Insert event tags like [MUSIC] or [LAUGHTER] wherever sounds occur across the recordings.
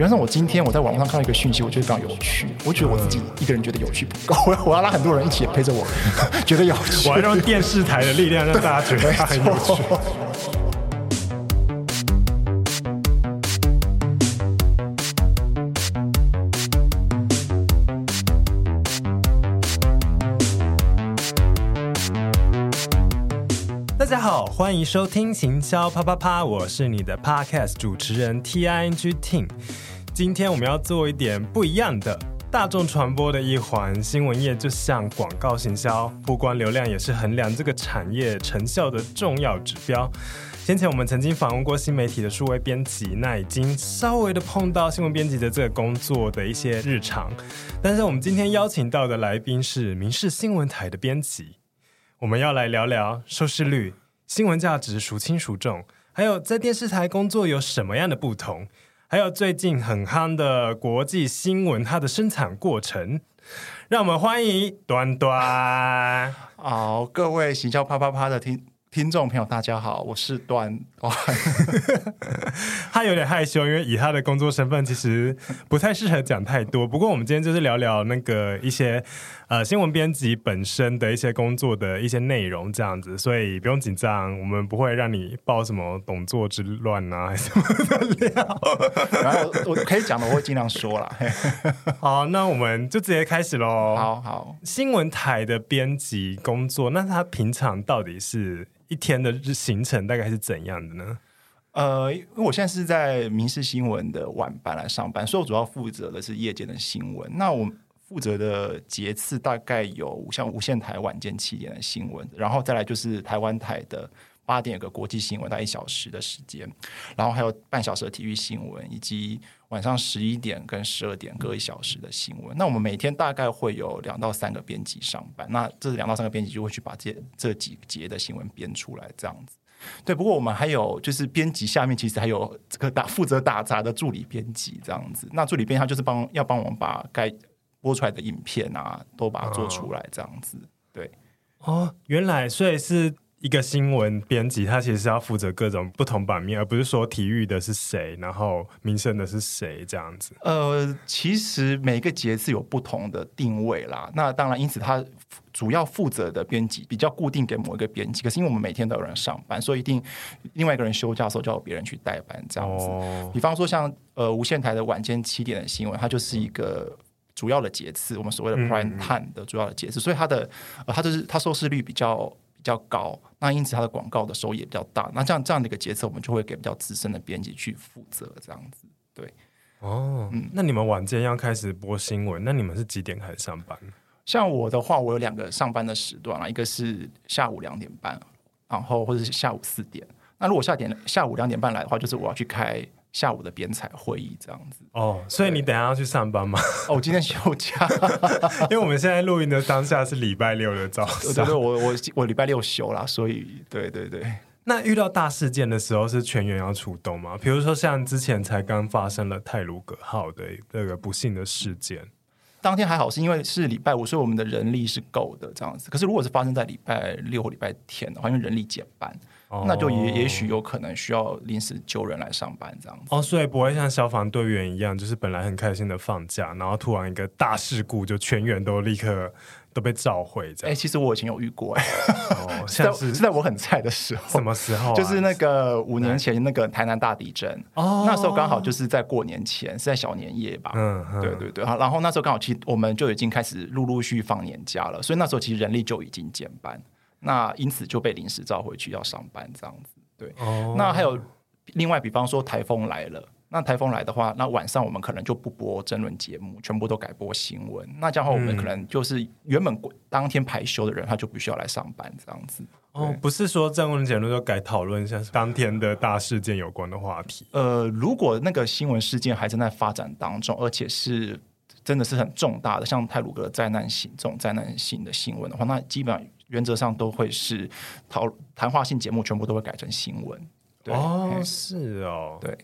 比方说，我今天我在网络上看到一个讯息，我觉得非常有趣，我觉得我自己一个人觉得有趣不够，[LAUGHS] 我要拉很多人一起陪着我，[LAUGHS] 觉得有趣。我要用电视台的力量让大家觉得它很有趣。大家好，欢迎收听行销啪啪啪，我是你的 Podcast 主持人 T I N G Ting。今天我们要做一点不一样的，大众传播的一环。新闻业就像广告行销，曝光流量也是衡量这个产业成效的重要指标。先前我们曾经访问过新媒体的数位编辑，那已经稍微的碰到新闻编辑的这个工作的一些日常。但是我们今天邀请到的来宾是民视新闻台的编辑，我们要来聊聊收视率。新闻价值孰轻孰重？还有在电视台工作有什么样的不同？还有最近很夯的国际新闻，它的生产过程。让我们欢迎端端。[LAUGHS] 好，各位行销啪啪啪的听。听众朋友，大家好，我是端端。他有点害羞，因为以他的工作身份，其实不太适合讲太多。不过，我们今天就是聊聊那个一些呃新闻编辑本身的一些工作的一些内容，这样子，所以不用紧张，我们不会让你报什么董座之乱啊什么的料。然后我可以讲的，我会尽量说啦。[LAUGHS] 好，那我们就直接开始喽。好好，新闻台的编辑工作，那他平常到底是？一天的行程大概是怎样的呢？呃，因为我现在是在民事新闻的晚班来上班，所以我主要负责的是夜间的新闻。那我负责的节次大概有像无线台晚间七点的新闻，然后再来就是台湾台的八点有个国际新闻，大概一小时的时间，然后还有半小时的体育新闻，以及。晚上十一点跟十二点各一小时的新闻，那我们每天大概会有两到三个编辑上班，那这两到三个编辑就会去把这这几节的新闻编出来，这样子。对，不过我们还有就是编辑下面其实还有这个打负责打杂的助理编辑这样子，那助理编辑他就是帮要帮我们把该播出来的影片啊都把它做出来这样子。对，哦，原来所以是。一个新闻编辑，他其实是要负责各种不同版面，而不是说体育的是谁，然后民生的是谁这样子。呃，其实每个节是有不同的定位啦。那当然，因此他主要负责的编辑比较固定给某一个编辑。可是因为我们每天都有人上班，所以一定另外一个人休假的时候就有别人去代班这样子。哦、比方说像呃无线台的晚间七点的新闻，它就是一个主要的节次，我们所谓的 prime time 的主要的节次，嗯、所以它的呃它就是它收视率比较。比较高，那因此它的广告的收益也比较大。那这样这样的一个节次，我们就会给比较资深的编辑去负责，这样子。对，哦，嗯，那你们晚间要开始播新闻，那你们是几点开始上班？像我的话，我有两个上班的时段啊，一个是下午两点半，然后或者是下午四点。那如果下点下午两点半来的话，就是我要去开。下午的编采会议这样子哦，所以你等下要去上班吗？哦，我今天休假，[LAUGHS] 因为我们现在录音的当下是礼拜六的早上。对对，我我我礼拜六休啦，所以对对对。那遇到大事件的时候是全员要出动吗？比如说像之前才刚发生了泰鲁格号的那个不幸的事件，当天还好是因为是礼拜五，所以我们的人力是够的这样子。可是如果是发生在礼拜六或礼拜天的话，因为人力减班。那就也也许有可能需要临时救人来上班这样子哦，所以不会像消防队员一样，就是本来很开心的放假，然后突然一个大事故，就全员都立刻都被召回这样。哎、欸，其实我以前有遇过哎、欸，哦，[LAUGHS] 像是，是在我很菜的时候，什么时候、啊？就是那个五年前那个台南大地震哦，那时候刚好就是在过年前，是在小年夜吧？嗯，嗯对对对，然后那时候刚好其实我们就已经开始陆陆续续放年假了，所以那时候其实人力就已经减班。那因此就被临时召回去要上班这样子，对。Oh. 那还有另外，比方说台风来了，那台风来的话，那晚上我们可能就不播争论节目，全部都改播新闻。那这样的话，我们可能就是原本当天排休的人，他就必须要来上班这样子。哦，oh, 不是说争论节目就改讨论一下当天的大事件有关的话题。呃，如果那个新闻事件还正在发展当中，而且是真的是很重大的，像泰鲁格灾难性这种灾难性的新闻的话，那基本上。原则上都会是讨谈话性节目，全部都会改成新闻。对哦，是哦，对，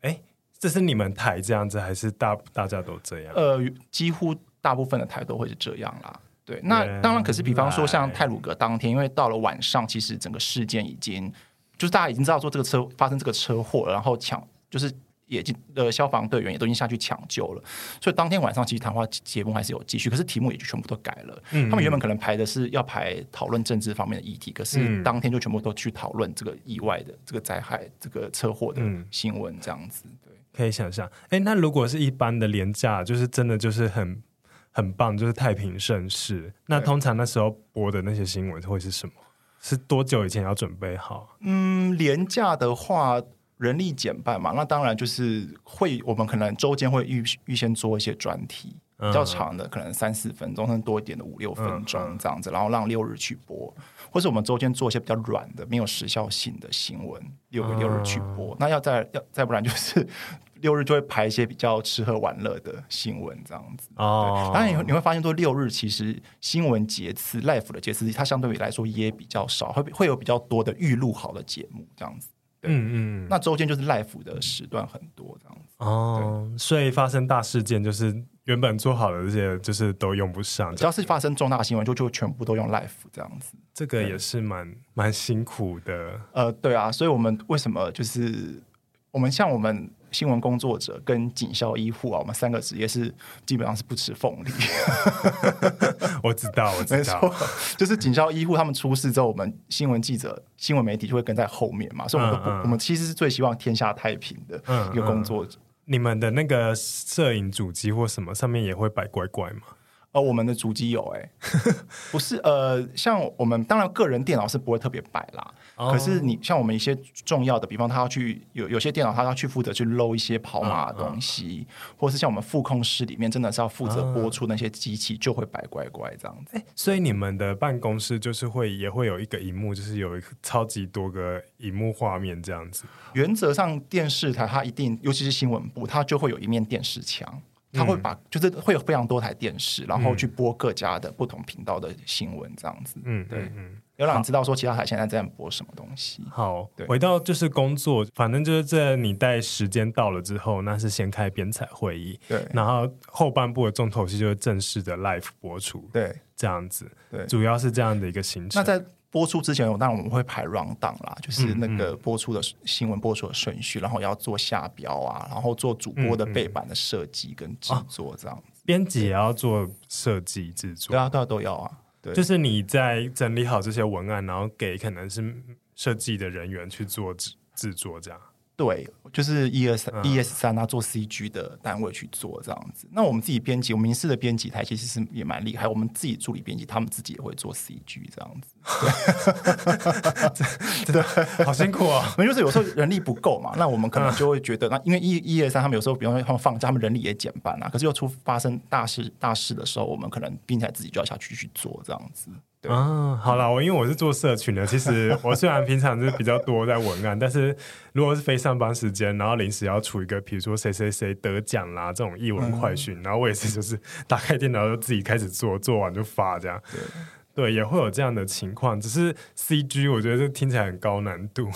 哎，这是你们台这样子，还是大大家都这样？呃，几乎大部分的台都会是这样啦。对，那当然，可是比方说像泰鲁格当天，因为到了晚上，其实整个事件已经就是大家已经知道说这个车发生这个车祸，然后抢就是也进呃消防队员也都已经下去抢救了，所以当天晚上其实谈话节目还是有继续，可是题目也就全部都改了。嗯嗯他们原本可能排的是要排讨论政治方面的议题，可是当天就全部都去讨论这个意外的这个灾害、这个车祸的新闻这样子。对，可以想象。哎、欸，那如果是一般的廉价，就是真的就是很很棒，就是太平盛世。那通常那时候播的那些新闻会是什么？是多久以前要准备好？嗯，廉价的话。人力减半嘛，那当然就是会，我们可能周间会预预先做一些专题，比较长的，可能三四分钟，甚至多一点的五六分钟这样子，然后让六日去播，或是我们周间做一些比较软的、没有时效性的新闻，六个六日去播。那要再要再不然就是 [LAUGHS] 六日就会排一些比较吃喝玩乐的新闻这样子。哦，当然你你会发现说六日其实新闻节次、life 的节次，它相对于来说也比较少，会会有比较多的预录好的节目这样子。嗯嗯，那周间就是 life 的时段很多这样子哦，所以发生大事件就是原本做好的这些就是都用不上，只要是发生重大新闻就就全部都用 life 这样子，这个也是蛮蛮辛苦的。呃，对啊，所以我们为什么就是我们像我们。新闻工作者跟警校医护啊，我们三个职业是基本上是不吃凤梨。[LAUGHS] 我知道，我知道，就是警校医护他们出事之后，我们新闻记者、新闻媒体就会跟在后面嘛，所以我们、嗯嗯、我们其实是最希望天下太平的一个工作者。嗯嗯、你们的那个摄影主机或什么上面也会摆乖乖吗？呃，我们的主机有哎、[LAUGHS] 欸，不是呃，像我们当然个人电脑是不会特别摆啦。Oh. 可是你像我们一些重要的，比方他要去有有些电脑，他要去负责去搂一些跑马的东西，uh, uh. 或是像我们副控室里面真的是要负责播出那些机器，就会摆乖乖这样子。Uh. 所以你们的办公室就是会也会有一个荧幕，就是有一个超级多个荧幕画面这样子。原则上电视台它一定，尤其是新闻部，它就会有一面电视墙。他会把，就是会有非常多台电视，然后去播各家的不同频道的新闻，这样子。嗯，对，嗯，有让你知道说其他台现在在播什么东西。好，对，回到就是工作，反正就是在你待时间到了之后，那是先开编采会议，对，然后后半部的重头戏就是正式的 live 播出，对，这样子，对，主要是这样的一个行程。那在播出之前，当然我们会排 round down 啦，就是那个播出的新闻播出的顺序，然后要做下标啊，然后做主播的背板的设计跟制作这样子。编辑也要做设计制作，对啊，都要都要啊。对，就是你在整理好这些文案，然后给可能是设计的人员去做制制作这样。对，就是一二三，E S 三，他做 C G 的单位去做这样子。那我们自己编辑，我们民视的编辑台其实是也蛮厉害。我们自己助理编辑，他们自己也会做 C G 这样子。[LAUGHS] 真的好辛苦啊！[LAUGHS] 那就是有时候人力不够嘛，那我们可能就会觉得，那因为一一二三，他们有时候，比方说他们放假，他们人力也减半啊。可是又出发生大事大事的时候，我们可能编辑台自己就要下去去做这样子。对啊，好了，我因为我是做社群的，其实 [LAUGHS] 我虽然平常就是比较多在文案，但是如果是非上班时间，然后临时要出一个，比如说谁谁谁得奖啦这种译文快讯，嗯、然后我也是就是打开电脑就自己开始做，做完就发这样。对，对，也会有这样的情况，只是 CG 我觉得这听起来很高难度，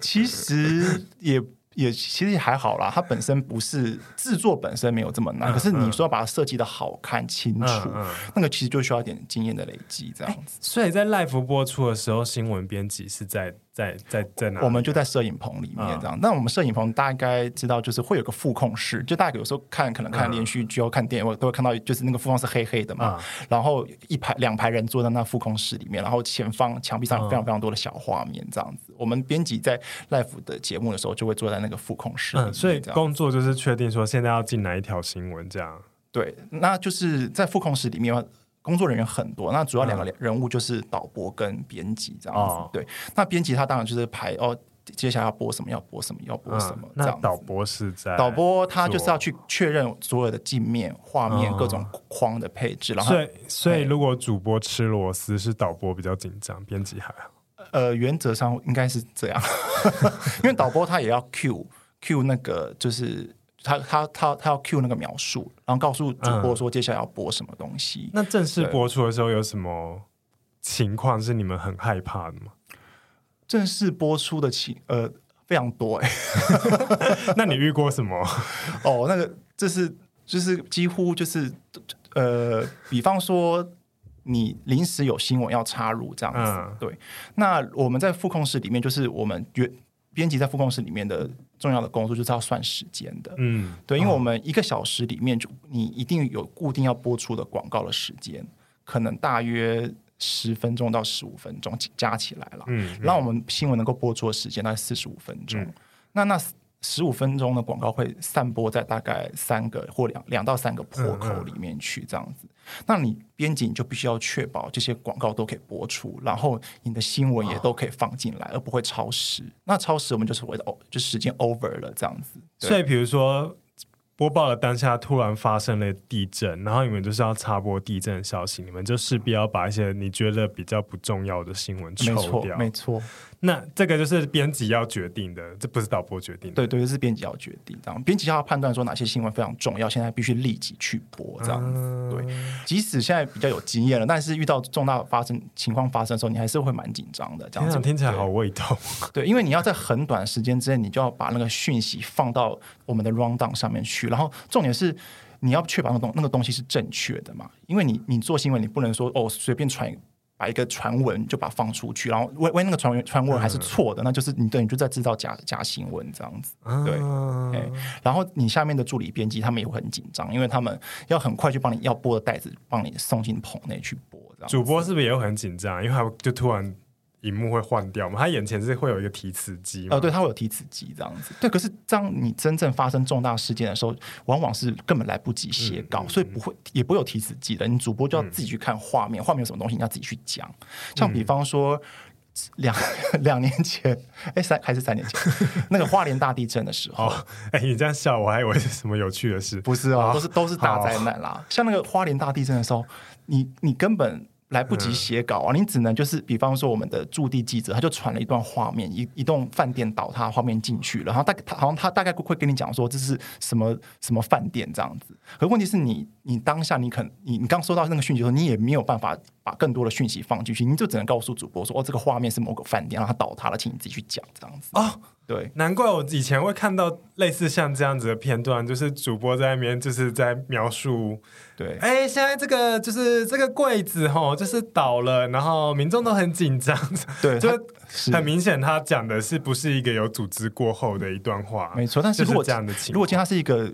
其实也。也其实也还好啦，它本身不是制作本身没有这么难，嗯、可是你说要把它设计的好看清楚，嗯嗯、那个其实就需要一点经验的累积，这样子。所以在 live 播出的时候，新闻编辑是在。在在在哪？我们就在摄影棚里面这样。那、嗯、我们摄影棚大概知道，就是会有个副控室，就大家有时候看可能看连续剧、要、嗯、看电影，我都会看到，就是那个副控室黑黑的嘛。嗯、然后一排两排人坐在那副控室里面，然后前方墙壁上有非常非常多的小画面这样子。嗯、我们编辑在 live 的节目的时候，就会坐在那个副控室。嗯，所以工作就是确定说现在要进哪一条新闻这样。对，那就是在副控室里面。工作人员很多，那主要两个人物就是导播跟编辑这样子。哦、对，那编辑他当然就是排哦，接下来要播什么，要播什么，要播什么。嗯、这样那导播是在导播他就是要去确认所有的镜面、画面、各种框的配置。然后，所以所以如果主播吃螺丝，是导播比较紧张，编辑还好。呃，原则上应该是这样，[LAUGHS] 因为导播他也要 cue 那个就是。他他他他要 cue 那个描述，然后告诉主播说接下来要播什么东西。嗯、那正式播出的时候有什么情况是你们很害怕的吗？正式播出的情呃非常多哎、欸，[LAUGHS] 那你遇过什么？[LAUGHS] 哦，那个就是就是几乎就是呃，比方说你临时有新闻要插入这样子，嗯、对。那我们在副控室里面，就是我们原。编辑在副控室里面的重要的工作就是要算时间的。嗯，对，因为我们一个小时里面就你一定有固定要播出的广告的时间，可能大约十分钟到十五分钟加起来了。嗯，让我们新闻能够播出的时间大概四十五分钟。嗯、那那。十五分钟的广告会散播在大概三个或两两到三个破口里面去，这样子。嗯嗯，那你编辑你就必须要确保这些广告都可以播出，然后你的新闻也都可以放进来，而不会超时。那超时我们就是为哦就时间 over 了这样子。所以比如说。播报的当下突然发生了地震，然后你们就是要插播地震的消息，你们就势必要把一些你觉得比较不重要的新闻抽掉。没错，没错。那这个就是编辑要决定的，这不是导播决定的。对对，是编辑要决定。这样，编辑要判断说哪些新闻非常重要，现在必须立即去播。这样子，嗯、对。即使现在比较有经验了，但是遇到重大发生情况发生的时候，你还是会蛮紧张的。这样子听起来好胃痛。对，因为你要在很短时间之内，你就要把那个讯息放到我们的 rundown 上面去，然后重点是你要确保那个东那个东西是正确的嘛，因为你你做新闻，你不能说哦随便传。把一个传闻就把它放出去，然后为为那个传闻传闻还是错的，嗯、那就是你等于就在制造假假新闻这样子，嗯、对。然后你下面的助理编辑他们也会很紧张，因为他们要很快就帮你要播的袋子帮你送进棚内去播。主播是不是也会很紧张？因为他就突然。荧幕会换掉吗？他眼前是会有一个提词机吗？呃，对，他会有提词机这样子。对，可是当你真正发生重大事件的时候，往往是根本来不及写稿，嗯嗯、所以不会也不会有提词机的。你主播就要自己去看画面，画、嗯、面有什么东西，你要自己去讲。像比方说两 [LAUGHS] 两年前，哎，三还是三年前，[LAUGHS] 那个花莲大地震的时候，哎，你这样笑，我还以为是什么有趣的事，不是哦，都是都是大灾难啦。像那个花莲大地震的时候，你你根本。来不及写稿啊！你只能就是，比方说我们的驻地记者，他就传了一段画面，一一栋饭店倒塌画面进去了，然后大概他好像他大概会跟你讲说这是什么什么饭店这样子。可问题是你你当下你肯你你刚收到那个讯息的时候，你也没有办法把更多的讯息放进去，你就只能告诉主播说哦，这个画面是某个饭店，然后它倒塌了，请你自己去讲这样子啊。对，难怪我以前会看到类似像这样子的片段，就是主播在那边就是在描述，对，哎，现在这个就是这个柜子吼，就是倒了，然后民众都很紧张，对，[LAUGHS] 就很明显他讲的是不是一个有组织过后的一段话，没错。但是如果这样的情况，如果今天他是一个。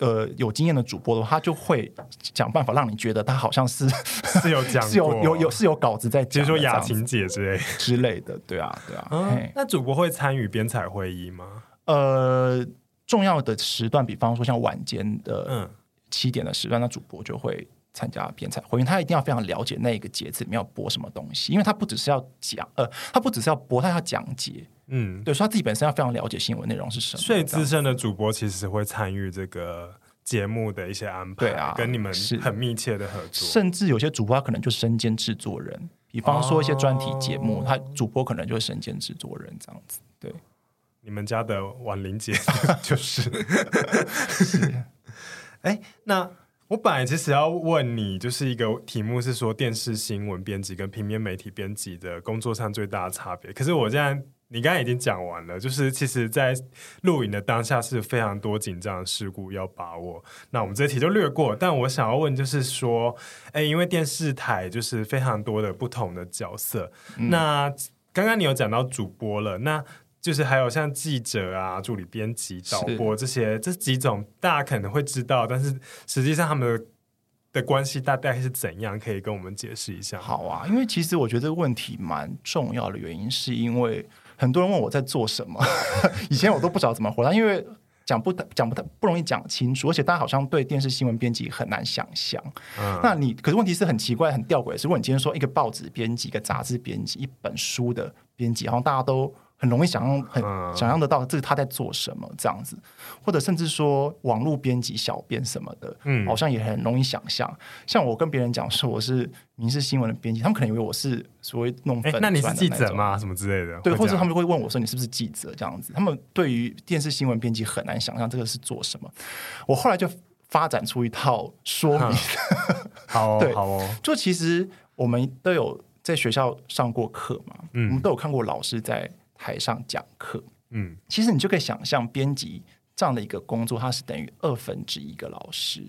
呃，有经验的主播的话，他就会想办法让你觉得他好像是 [LAUGHS] 是有讲，是有有有是有稿子在讲，比如说雅琴姐之类之类的，对啊，对啊。嗯、那主播会参与编采会议吗？呃，重要的时段，比方说像晚间的嗯七点的时段，那主播就会参加编采会议，他一定要非常了解那一个节次里面要播什么东西，因为他不只是要讲，呃，他不只是要播，他要讲解。嗯，对，所以他自己本身要非常了解新闻内容是什么。所以资深的主播其实会参与这个节目的一些安排，对啊，跟你们是很密切的合作。甚至有些主播他可能就身兼制作人，比方说一些专题节目，哦、他主播可能就会身兼制作人这样子。对，你们家的婉玲姐 [LAUGHS] 就是。是，[LAUGHS] 哎，那我本来其实要问你，就是一个题目是说电视新闻编辑跟平面媒体编辑的工作上最大的差别，可是我现在。你刚才已经讲完了，就是其实，在录影的当下是非常多紧张的事故要把握。那我们这题就略过。但我想要问，就是说，哎，因为电视台就是非常多的不同的角色。那刚刚你有讲到主播了，那就是还有像记者啊、助理编辑、导播这些这几种，大家可能会知道，但是实际上他们的的关系大概是怎样？可以跟我们解释一下？好啊，因为其实我觉得这个问题蛮重要的原因，是因为。很多人问我在做什么，[LAUGHS] 以前我都不知道怎么回答，因为讲不讲不太不容易讲清楚，而且大家好像对电视新闻编辑很难想象。嗯、那你可是问题是很奇怪、很吊诡的是，如果你今天说一个报纸编辑、一个杂志编辑、一本书的编辑，好像大家都。很容易想象，很想象得到这个他在做什么这样子，或者甚至说网络编辑、小编什么的，嗯，好像也很容易想象。像我跟别人讲说我是民事新闻的编辑，他们可能以为我是所谓弄粉那你是记者吗？什么之类的？对，或者他们会问我说你是不是记者这样子？他们对于电视新闻编辑很难想象这个是做什么。我后来就发展出一套说明，[LAUGHS] 好，对，好哦。就其实我们都有在学校上过课嘛，嗯，我们都有看过老师在。台上讲课，嗯，其实你就可以想象，编辑这样的一个工作，它是等于二分之一个老师。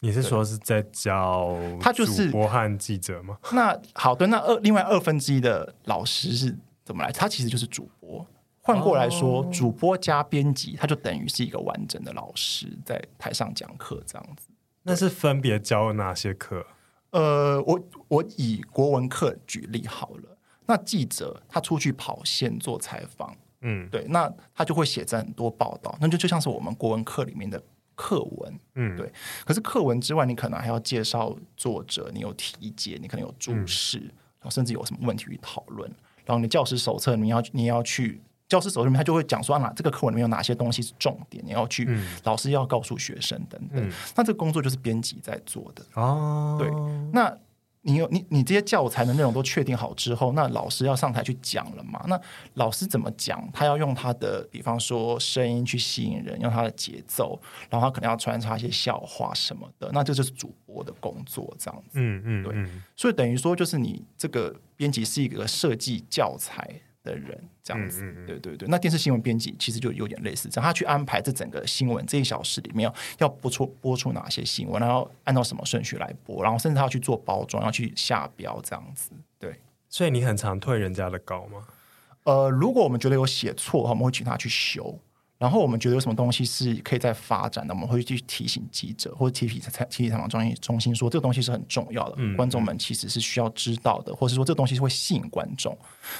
你是说是在教他就是主播和记者吗？那好的，那二另外二分之一的老师是怎么来？他其实就是主播，换过来说，哦、主播加编辑，他就等于是一个完整的老师在台上讲课这样子。那是分别教哪些课？呃，我我以国文课举例好了。那记者他出去跑线做采访，嗯，对，那他就会写在很多报道，那就就像是我们国文课里面的课文，嗯，对。可是课文之外，你可能还要介绍作者，你有题解，你可能有注释，嗯、然后甚至有什么问题去讨论。然后你教师手册，你要你要去教师手册里面，他就会讲说啊，这个课文里面有哪些东西是重点，你要去，嗯、老师要告诉学生等等。嗯、那这个工作就是编辑在做的哦。对，那。你有你你这些教材的内容都确定好之后，那老师要上台去讲了嘛？那老师怎么讲？他要用他的，比方说声音去吸引人，用他的节奏，然后他可能要穿插一些笑话什么的。那这就是主播的工作，这样子。嗯嗯，对。所以等于说，就是你这个编辑是一个设计教材的人这样子，嗯嗯嗯对对对。那电视新闻编辑其实就有点类似这样，他去安排这整个新闻这一小时里面要要播出播出哪些新闻，然后按照什么顺序来播，然后甚至他要去做包装，要去下标这样子。对，所以你很常退人家的稿吗？呃，如果我们觉得有写错我们会请他去修。然后我们觉得有什么东西是可以再发展的，我们会去提醒记者或者提提提醒采访专业中心说这个东西是很重要的，嗯、观众们其实是需要知道的，或者说这个东西是会吸引观众。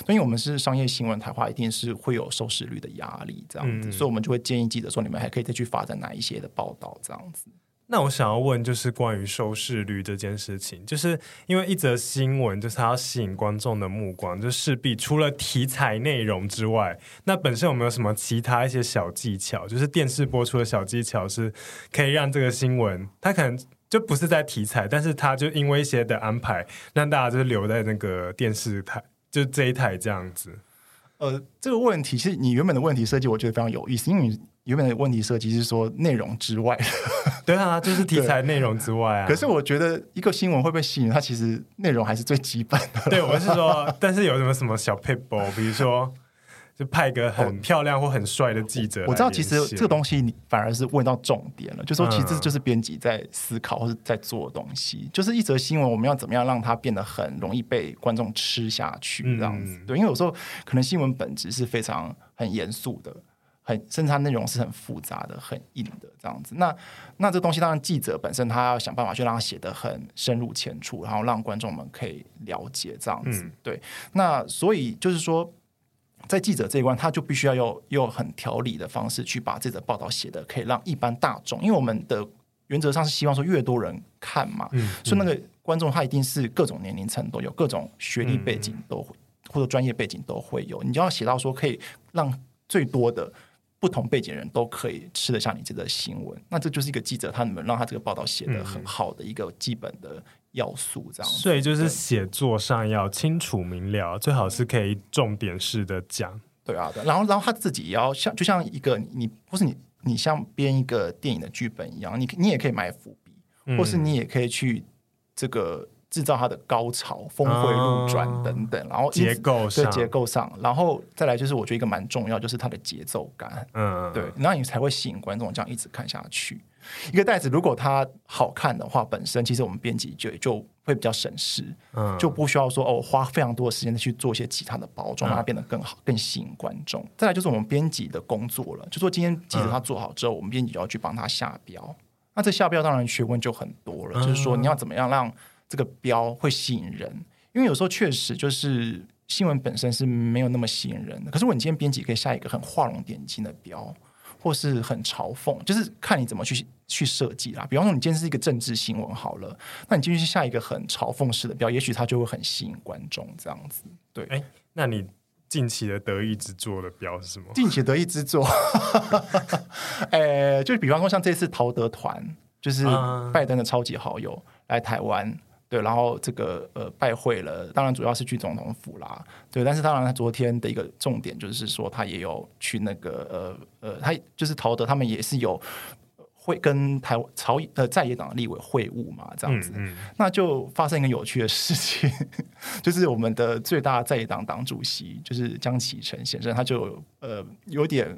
因为我们是商业新闻台的话，一定是会有收视率的压力这样子，嗯、所以我们就会建议记者说，你们还可以再去发展哪一些的报道这样子。那我想要问，就是关于收视率这件事情，就是因为一则新闻，就是它要吸引观众的目光，就势必除了题材内容之外，那本身有没有什么其他一些小技巧？就是电视播出的小技巧，是可以让这个新闻，它可能就不是在题材，但是它就因为一些的安排，让大家就是留在那个电视台，就这一台这样子。呃，这个问题其实你原本的问题设计，我觉得非常有意思，因为你。原本的问题设计是说内容之外，[LAUGHS] 对啊，就是题材内容之外啊。可是我觉得一个新闻会不会吸引它，其实内容还是最基本的。对，我是说，[LAUGHS] 但是有什么什么小撇步，比如说就派个很漂亮或很帅的记者。我知道，其实这个东西你反而是问到重点了，就说其实这就是编辑在思考或者在做的东西，嗯、就是一则新闻我们要怎么样让它变得很容易被观众吃下去这样子。嗯、对，因为有时候可能新闻本质是非常很严肃的。很，甚至它内容是很复杂的、很硬的这样子。那那这东西当然记者本身他要想办法去让它写得很深入浅出，然后让观众们可以了解这样子。嗯、对，那所以就是说，在记者这一关，他就必须要用用很条理的方式去把这则报道写的可以让一般大众，因为我们的原则上是希望说越多人看嘛，嗯嗯、所以那个观众他一定是各种年龄层都有，各种学历背景都会、嗯、或者专业背景都会有，你就要写到说可以让最多的。不同背景人都可以吃得下你这个新闻，那这就是一个记者他能让他这个报道写得很好的一个基本的要素，这样。所以就是写作上要清楚明了，最好是可以重点式的讲。对啊，对。然后，然后他自己也要像，就像一个你不是你，你像编一个电影的剧本一样，你你也可以埋伏笔，或是你也可以去这个。制造它的高潮、峰回路转等等，哦、然后结构上对结构上，然后再来就是我觉得一个蛮重要，就是它的节奏感，嗯，对，然后你才会吸引观众这样一直看下去。一个袋子如果它好看的话，本身其实我们编辑就就会比较省事，嗯，就不需要说哦花非常多的时间去做一些其他的包装，让它变得更好、更吸引观众。再来就是我们编辑的工作了，就说今天记者他做好之后，嗯、我们编辑就要去帮他下标。那这下标当然学问就很多了，嗯、就是说你要怎么样让。这个标会吸引人，因为有时候确实就是新闻本身是没有那么吸引人的。可是，如果你今天编辑可以下一个很画龙点睛的标，或是很嘲讽，就是看你怎么去去设计啦。比方说，你今天是一个政治新闻好了，那你继续去下一个很嘲讽式的标，也许它就会很吸引观众。这样子，对。哎，那你近期的得意之作的标是什么？近期得意之作，[LAUGHS] 哎，就比方说像这次陶德团，就是拜登的超级好友来台湾。对，然后这个呃拜会了，当然主要是去总统府啦。对，但是当然他昨天的一个重点就是说，他也有去那个呃呃，他就是陶德他们也是有会跟台湾朝呃在野党的立委会晤嘛，这样子，嗯嗯、那就发生一个有趣的事情，[LAUGHS] 就是我们的最大在野党党主席就是江启臣先生，他就呃有点。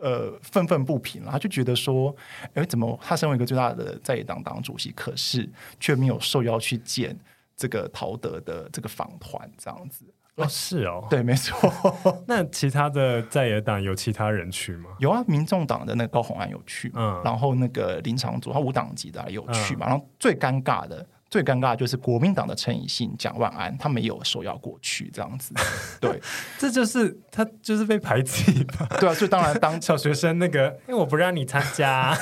呃，愤愤不平了，他就觉得说，哎，怎么他身为一个最大的在野党党主席，可是却没有受邀去见这个陶德的这个访团这样子，哦，是哦，[LAUGHS] 对，没错。[LAUGHS] 那其他的在野党有其他人去吗？有啊，民众党的那个高虹安有去，嗯，然后那个林长佐他无党籍的有去嘛，嗯、然后最尴尬的。最尴尬的就是国民党的陈以信、蒋万安，他没有受邀过去，这样子。[LAUGHS] 对，这就是他就是被排挤吧？[LAUGHS] 对啊，所以当然当 [LAUGHS] 小学生那个，因为我不让你参加，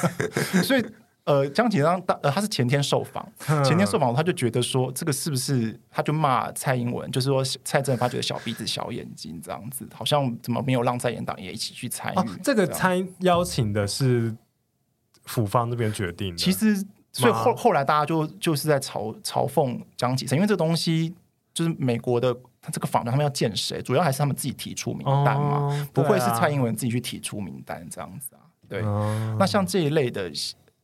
所以呃，江启章当呃他是前天受访，嗯、前天受访他就觉得说这个是不是他就骂蔡英文，就是说蔡正发觉得小鼻子小眼睛这样子，好像怎么没有让在野党也一起去参与、哦？这个参邀请的是府方这边决定的，其实。所以后后来大家就就是在嘲嘲讽江启臣，因为这东西就是美国的他这个访谈，他们要见谁，主要还是他们自己提出名单嘛，哦、不会是蔡英文自己去提出名单这样子啊。对，哦、那像这一类的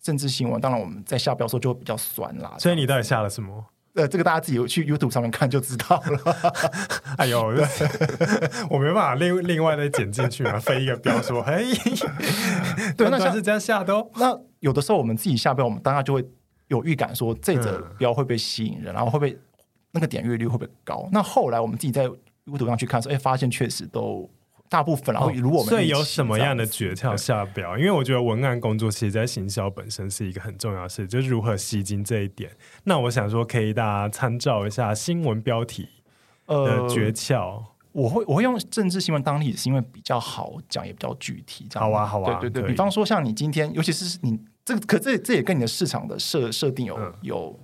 政治新闻，当然我们在下标的时候就会比较酸啦。所以你到底下了什么？呃，这个大家自己去 YouTube 上面看就知道了。[LAUGHS] 哎呦，我没办法另另外再剪进去嘛，飞一个标说，嘿，[LAUGHS] 对，那是这样下的哦。那有的时候我们自己下标，我们当然就会有预感说，这则标会不会吸引人，嗯、然后会不会那个点阅率会不会高？那后来我们自己在 YouTube 上去看说，哎，发现确实都。大部分然后如果我们、哦、所以有什么样的诀窍下表？因为我觉得文案工作其实，在行销本身是一个很重要的事，就是如何吸睛这一点。那我想说，可以大家参照一下新闻标题的诀窍。呃、我会我会用政治新闻当例子，是因为比较好讲，也比较具体。这样好啊，好啊，对对对。比方说，像你今天，尤其是你这个，可这这也跟你的市场的设设定有、嗯、有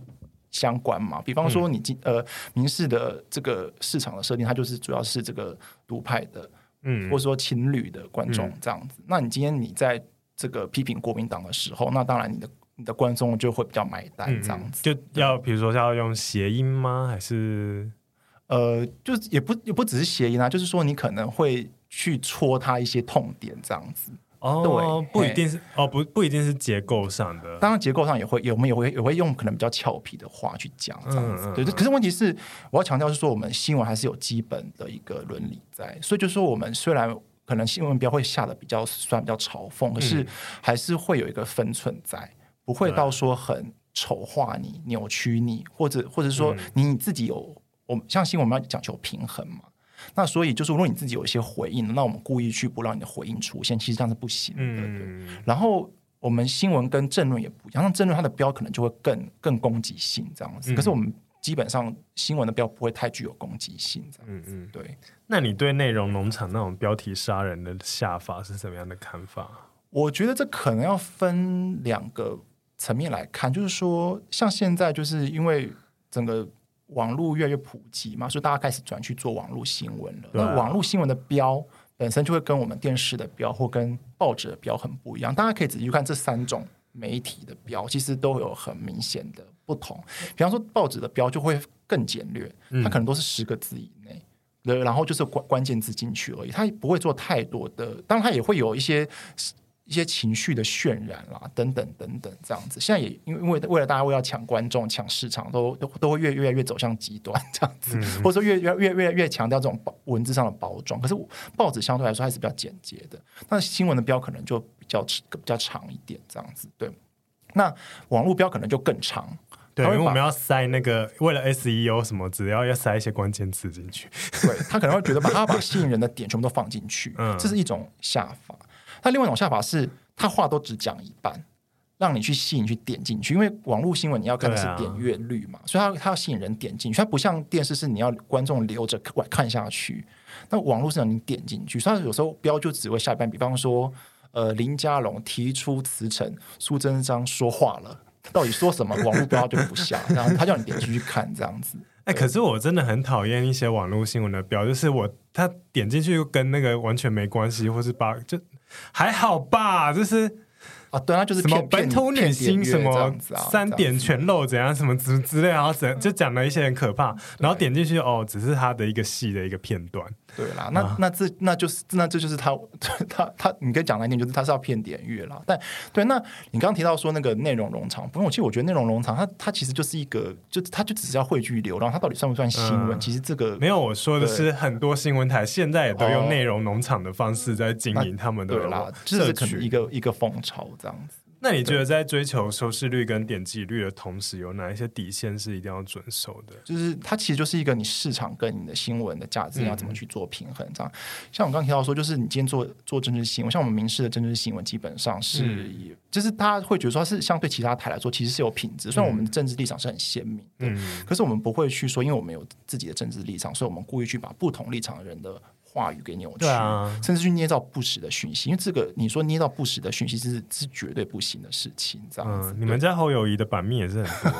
相关嘛？比方说，你今呃民事的这个市场的设定，它就是主要是这个独派的。嗯，或者说情侣的观众这样子，嗯、那你今天你在这个批评国民党的时候，那当然你的你的观众就会比较买单这样子，嗯、就要比如说要用谐音吗？还是？呃，就也不也不只是谐音啊，就是说你可能会去戳他一些痛点这样子。哦，对，不一定是哦，不不一定是结构上的，当然结构上也会有，我们也会也会用可能比较俏皮的话去讲这样子。嗯嗯、对，可是问题是，我要强调是说，我们新闻还是有基本的一个伦理在，所以就是说，我们虽然可能新闻标会下的比较酸、比较嘲讽，可是还是会有一个分寸在，不会到说很丑化你、扭曲你，或者或者说你自己有，我们像新闻我们要讲求平衡嘛。那所以就是，如果你自己有一些回应，那我们故意去不让你的回应出现，其实这样是不行的。嗯、然后我们新闻跟政论也不一样，那政论它的标可能就会更更攻击性这样子。嗯、可是我们基本上新闻的标不会太具有攻击性这样子。嗯嗯，对。那你对内容农场那种标题杀人的下法是什么样的看法？我觉得这可能要分两个层面来看，就是说，像现在就是因为整个。网络越来越普及嘛，所以大家开始转去做网络新闻了。那网络新闻的标本身就会跟我们电视的标或跟报纸的标很不一样。大家可以仔细去看这三种媒体的标，其实都有很明显的不同。比方说报纸的标就会更简略，它可能都是十个字以内，对，然后就是关关键字进去而已，它不会做太多的。当然，它也会有一些。一些情绪的渲染啦，等等等等，这样子。现在也因为为为了大家为了抢观众、抢市场，都都都会越越来越走向极端这样子，嗯、或者说越越越越越强调这种文字上的包装。可是报纸相对来说还是比较简洁的，那新闻的标可能就比较比较长一点这样子。对，那网络标可能就更长，对，因为我们要塞那个为了 SEO 什么，只要要塞一些关键词进去，对，他可能会觉得把 [LAUGHS] 他把吸引人的点全部都放进去，嗯，这是一种下法。他另外一种下法是，他话都只讲一半，让你去吸引去点进去，因为网络新闻你要看的是点阅率嘛，啊、所以他他要吸引人点进去，他不像电视是你要观众留着看看下去，那网络是让你点进去，所以他有时候标就只会下一半，比方说，呃，林佳龙提出辞呈，苏贞昌说话了，到底说什么？网络标就不下，然后他叫你点进去看这样子。[LAUGHS] 哎，可是我真的很讨厌一些网络新闻的标，就是我他点进去又跟那个完全没关系，或是把就。还好吧，就是啊，对啊，就是什么本土女星什么三点全漏怎样什么之之类，然后怎就讲了一些很可怕，然后点进去哦，只是他的一个戏的一个片段。对啦，那那这那就是那这就是他 [LAUGHS] 他他，你可以讲来一点，就是他是要骗点阅啦。但对，那你刚刚提到说那个内容农场，不用，其实我觉得内容农场，它它其实就是一个，就它就只是要汇聚流量，它到底算不算新闻？嗯、其实这个没有，我说的是很多新闻台现在也都用内容农场的方式在经营他们的，对啦，这是可能一个一个风潮这样子。那你觉得在追求收视率跟点击率的同时，有哪一些底线是一定要遵守的？就是它其实就是一个你市场跟你的新闻的价值要怎么去做平衡，这样。嗯、像我刚刚提到说，就是你今天做做政治新闻，像我们民事的政治新闻，基本上是，嗯、就是大家会觉得说它是相对其他台来说，其实是有品质。虽然我们的政治立场是很鲜明的，嗯，可是我们不会去说，因为我们有自己的政治立场，所以我们故意去把不同立场的人的。话语给扭曲，啊、甚至去捏造不实的讯息，因为这个你说捏造不实的讯息是是绝对不行的事情，这样子。嗯、你们家侯友谊的版面也是很多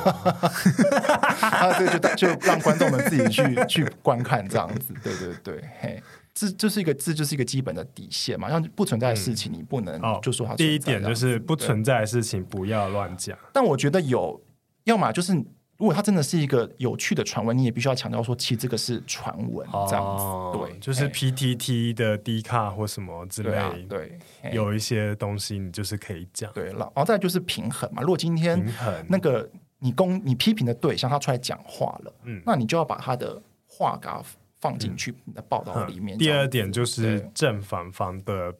啊，对，就 [LAUGHS] 就让观众们自己去 [LAUGHS] 去观看这样子，对对对，嘿，这就是一个这就是一个基本的底线嘛，像不存在的事情你不能就说它、嗯哦。第一点就是不存在的事情不要乱讲，但我觉得有，要么就是。如果它真的是一个有趣的传闻，你也必须要强调说，其实这个是传闻这样子。哦、对，就是 PTT 的 D 卡或什么之类的，对，对，有一些东西你就是可以讲。对，然后再就是平衡嘛。如果今天那个你攻你批评的对象他出来讲话了，嗯，那你就要把他的话给他放进去你的报道里面。嗯、第二点就是正反方的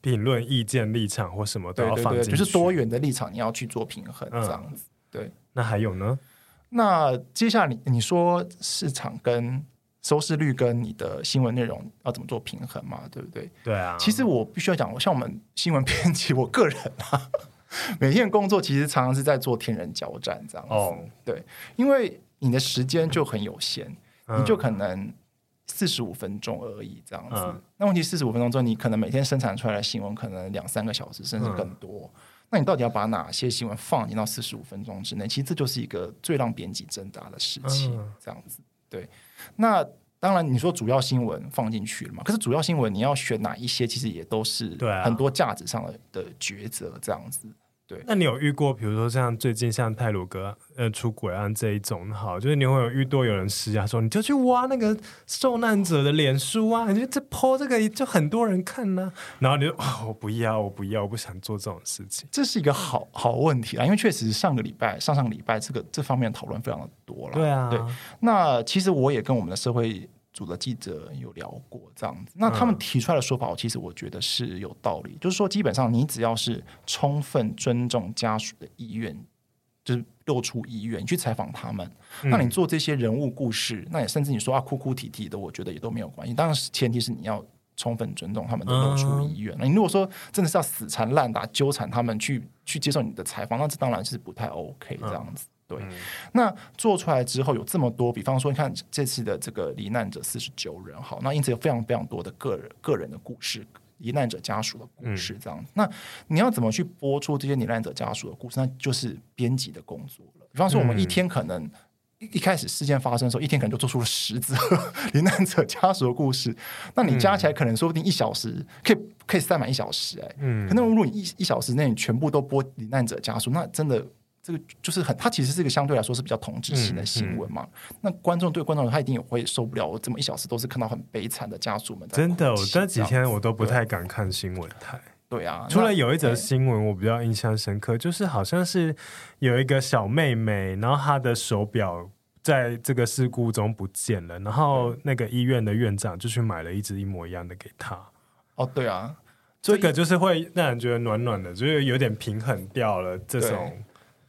评论意见立场或什么都要放进去，就是多元的立场你要去做平衡这样子。嗯、对，那还有呢？那接下来你你说市场跟收视率跟你的新闻内容要怎么做平衡嘛？对不对？对啊。其实我必须要讲，像我们新闻编辑，我个人啊，[LAUGHS] 每天的工作其实常常是在做天人交战这样子。哦。对，因为你的时间就很有限，嗯、你就可能四十五分钟而已这样子。嗯、那问题四十五分钟之后，你可能每天生产出来的新闻可能两三个小时，甚至更多。嗯那你到底要把哪些新闻放进到四十五分钟之内？其实这就是一个最让编辑挣扎的事情。嗯、这样子，对。那当然，你说主要新闻放进去了嘛？可是主要新闻你要选哪一些，其实也都是很多价值上的的抉择。这样子。对，那你有遇过，比如说像最近像泰鲁哥呃出轨案这一种，好，就是你会有遇到有人施压说，你就去挖那个受难者的脸书啊，你就这 po 这个就很多人看呢、啊，然后你就、哦、我不要，我不要，我不想做这种事情，这是一个好好问题啊，因为确实上个礼拜、上上个礼拜这个这方面讨论非常的多了，对啊，对，那其实我也跟我们的社会。组的记者有聊过这样子，那他们提出来的说法，其实我觉得是有道理。嗯、就是说，基本上你只要是充分尊重家属的意愿，就是露出意愿去采访他们，嗯、那你做这些人物故事，那也甚至你说啊哭哭啼啼的，我觉得也都没有关系。当然，前提是你要充分尊重他们的露出意愿。嗯、那你如果说真的是要死缠烂打、纠缠他们去去接受你的采访，那这当然是不太 OK 这样子。嗯对，嗯、那做出来之后有这么多，比方说，你看这次的这个罹难者四十九人，好，那因此有非常非常多的个人个人的故事，罹难者家属的故事，这样。嗯、那你要怎么去播出这些罹难者家属的故事？那就是编辑的工作了。比方说，我们一天可能一一开始事件发生的时候，一天可能就做出了十则 [LAUGHS] 罹难者家属的故事，那你加起来可能说不定一小时可以可以塞满一小时，哎，嗯，可能如果你一一小时内你全部都播罹难者家属，那真的。这个就是很，它其实是一个相对来说是比较同质性的新闻嘛。嗯嗯、那观众对观众，他一定也会受不了。我这么一小时都是看到很悲惨的家属们。真的，我这几天我都不太敢看新闻台。对啊，除了有一则新闻我比较印象深刻，就是好像是有一个小妹妹，然后她的手表在这个事故中不见了，然后那个医院的院长就去买了一只一模一样的给她。哦，对啊，这个就是会让人觉得暖暖的，就是有点平衡掉了这种。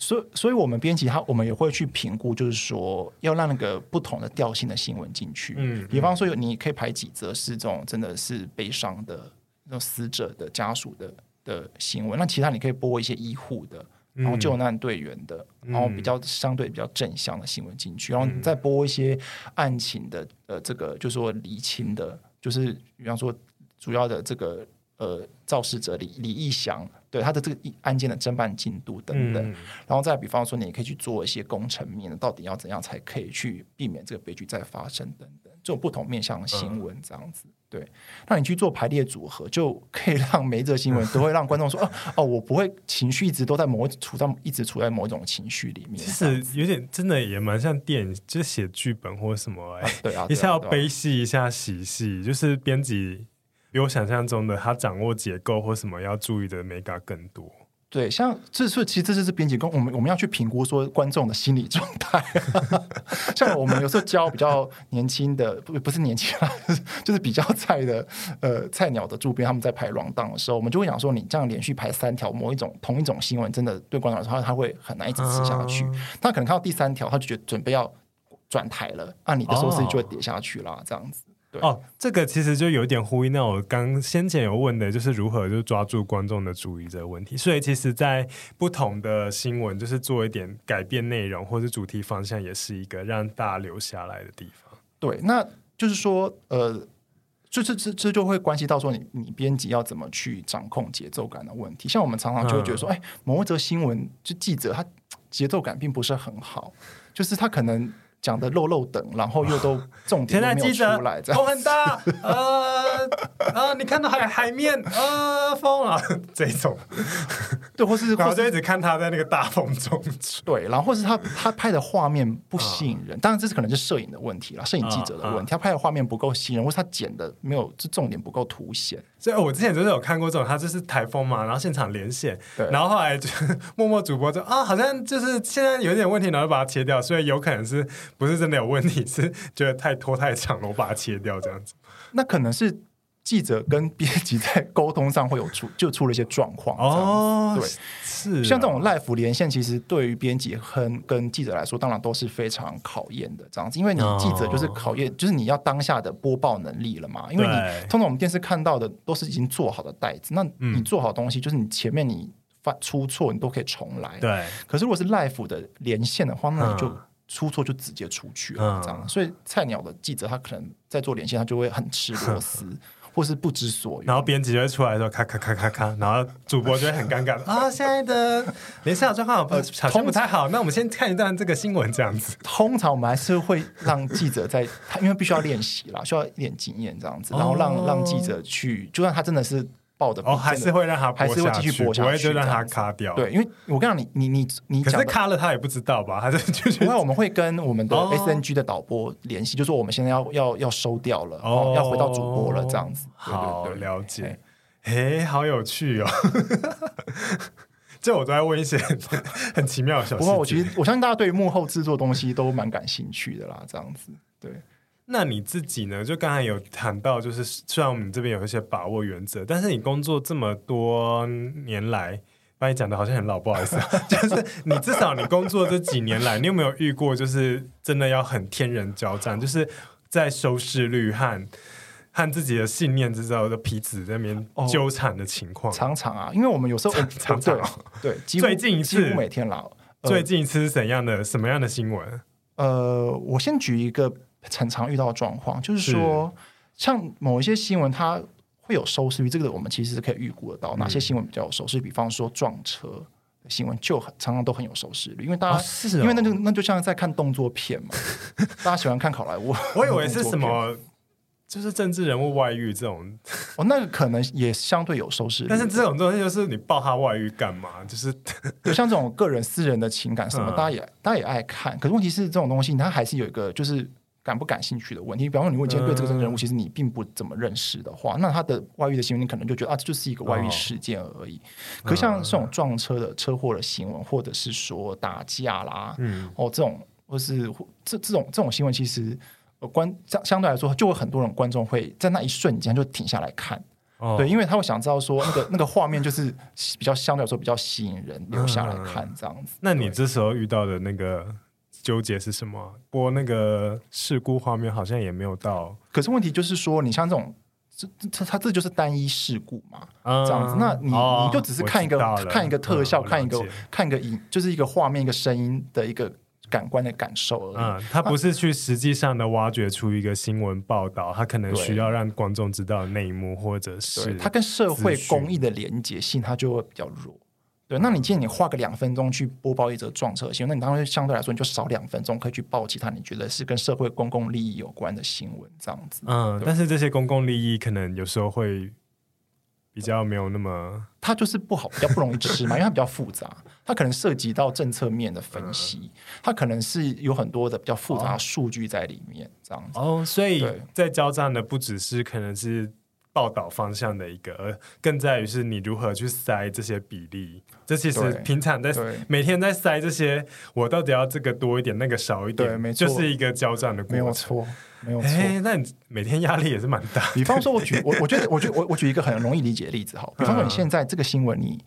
所以，所以我们编辑他，我们也会去评估，就是说要让那个不同的调性的新闻进去。嗯，比方说，你可以排几则是这种真的是悲伤的那种死者的家属的的新闻，那其他你可以播一些医护的，然后救难队员的，嗯、然后比较相对比较正向的新闻进去，然后再播一些案情的，呃，这个就是说厘清的，就是比方说主要的这个呃肇事者李李义祥。对他的这个案件的侦办进度等等，嗯、然后再比方说，你也可以去做一些工程面的，到底要怎样才可以去避免这个悲剧再发生等等，这种不同面向的新闻这样子。嗯、对，那你去做排列组合，就可以让每一则新闻都会让观众说，哦哦，我不会情绪一直都在某处在一直处在某一种情绪里面。其实有点真的也蛮像电影，就是写剧本或什么哎、欸啊，对啊，一下要悲戏，一下喜戏，就是编辑。比我想象中的，他掌握结构或什么要注意的眉角更多。对，像这是其实这就是编辑工，我们我们要去评估说观众的心理状态。[LAUGHS] 像我们有时候教比较年轻的，不不是年轻啊，[LAUGHS] 就是比较菜的呃菜鸟的主编，他们在排 rundown 的时候，我们就会讲说，你这样连续排三条某一种同一种新闻，真的对观众来说，他他会很难一直吃下去。Uh、他可能看到第三条，他就觉得准备要转台了，按你的收视率就会跌下去啦，这样子。对哦，这个其实就有点呼应那我刚先前有问的，就是如何就抓住观众的注意这个问题。所以其实，在不同的新闻，就是做一点改变内容或者主题方向，也是一个让大家留下来的地方。对，那就是说，呃，这这这这就会关系到说你，你你编辑要怎么去掌控节奏感的问题。像我们常常就会觉得说，哎、嗯，某一则新闻就记者他节奏感并不是很好，就是他可能。讲的漏漏等，然后又都重点 [LAUGHS] 都没有出来，风很大，[LAUGHS] 呃呃，你看到海海面，呃，风啊，[LAUGHS] 这种，对，或是或者一直看他在那个大风中，对，然后或是他他拍的画面不吸引人，当然这是可能是摄影的问题了，摄影记者的问题，他拍的画面不够吸引人，或是他剪的没有，这重点不够凸显。所以我之前就是有看过这种，他就是台风嘛，然后现场连线，然后后来就默默主播就啊，好像就是现在有点问题，然后把它切掉，所以有可能是。不是真的有问题，是觉得太拖太长了，我把它切掉这样子。那可能是记者跟编辑在沟通上会有出，就出了一些状况。哦，对，是、啊、像这种 live 连线，其实对于编辑和跟记者来说，当然都是非常考验的这样子。因为你记者就是考验，就是你要当下的播报能力了嘛。因为你通常我们电视看到的都是已经做好的袋子，那你做好东西，就是你前面你犯出错，你都可以重来。对。可是如果是 life 的连线的话，那你就。出错就直接出去了，这样，嗯、所以菜鸟的记者他可能在做连线，他就会很吃螺丝，[LAUGHS] 或是不知所云。然后编辑就会出来说咔咔咔咔咔，然后主播就会很尴尬 [LAUGHS] 啊，现在的连线状况好像不太好，那我们先看一段这个新闻这样子。通常我们还是会让记者在他因为必须要练习啦，需要一点经验这样子，然后让、哦、让记者去，就算他真的是。报的哦，还是会让他还是会继续播下去，不会就让他卡掉。对，因为我跟你讲，你你你你，可是卡了他也不知道吧？还是就是，因为我们会跟我们的 SNG 的导播联系，就说我们现在要要要收掉了，哦，要回到主播了，这样子。好了解，哎，好有趣哦！[LAUGHS] 这我都在问一些 [LAUGHS] 很奇妙的小事。不过，我其实我相信大家对于幕后制作东西都蛮感兴趣的啦，这样子，对。那你自己呢？就刚才有谈到，就是虽然我们这边有一些把握原则，但是你工作这么多年来，把你讲的好像很老，不好意思啊，[LAUGHS] 就是你至少你工作这几年来，你有没有遇过就是真的要很天人交战，就是在收视率和和自己的信念之间的彼此在那边纠缠的情况？常常啊，因为我们有时候常常对，最近一次每天老，最近一次是怎样的什么样的新闻？呃，我先举一个。很常遇到的状况，就是说，是像某一些新闻，它会有收视率，这个我们其实是可以预估得到，哪些新闻比较有收视率。比方说撞车的新闻，就很常常都很有收视率，因为大家，哦哦、因为那就那就像在看动作片嘛，[LAUGHS] 大家喜欢看好莱坞。我以为是什么，就是政治人物外遇这种，哦，那个可能也相对有收视率，但是这种东西就是你爆他外遇干嘛？就是 [LAUGHS] 就像这种个人私人的情感什么，嗯、大家也大家也爱看，可是问题是这种东西，它还是有一个就是。感不感兴趣的问题，比方说，你如果今天对这个人物其实你并不怎么认识的话，那他的外遇的新闻，你可能就觉得啊，这就是一个外遇事件而已。可像这种撞车的车祸的新闻，或者是说打架啦，嗯，哦，这种或是这这种这种新闻，其实观相相对来说，就会很多人观众会在那一瞬间就停下来看，对，因为他会想知道说那个那个画面就是比较相对来说比较吸引人，留下来看这样子。那你这时候遇到的那个？纠结是什么？播那个事故画面好像也没有到。可是问题就是说，你像这种，这这它这就是单一事故嘛，嗯、这样子。那你、哦、你就只是看一个看一个特效，嗯、看一个看一个影，就是一个画面、一个声音的一个感官的感受而已。嗯，它不是去实际上的挖掘出一个新闻报道，它可能需要让观众知道内幕，或者是它跟社会公益的连结性，它就会比较弱。对，那你既然你花个两分钟去播报一则撞车新闻，那你当然相对来说你就少两分钟可以去报其他你觉得是跟社会公共利益有关的新闻，这样子。嗯，但是这些公共利益可能有时候会比较没有那么，它就是不好，比较不容易吃嘛，因为它比较复杂，它可能涉及到政策面的分析，嗯、它可能是有很多的比较复杂的数据在里面，这样子。哦，所以在交战的不只是可能是。报道方向的一个，而更在于是你如何去塞这些比例。这其实平常在每天在塞这些，我到底要这个多一点，那个少一点，对，没错，就是一个交战的过程。没有错，没有错。哎，那你每天压力也是蛮大。[LAUGHS] 比方说，我举我我觉得我觉得我 [LAUGHS] 我举一个很容易理解的例子哈，比方说你现在这个新闻你。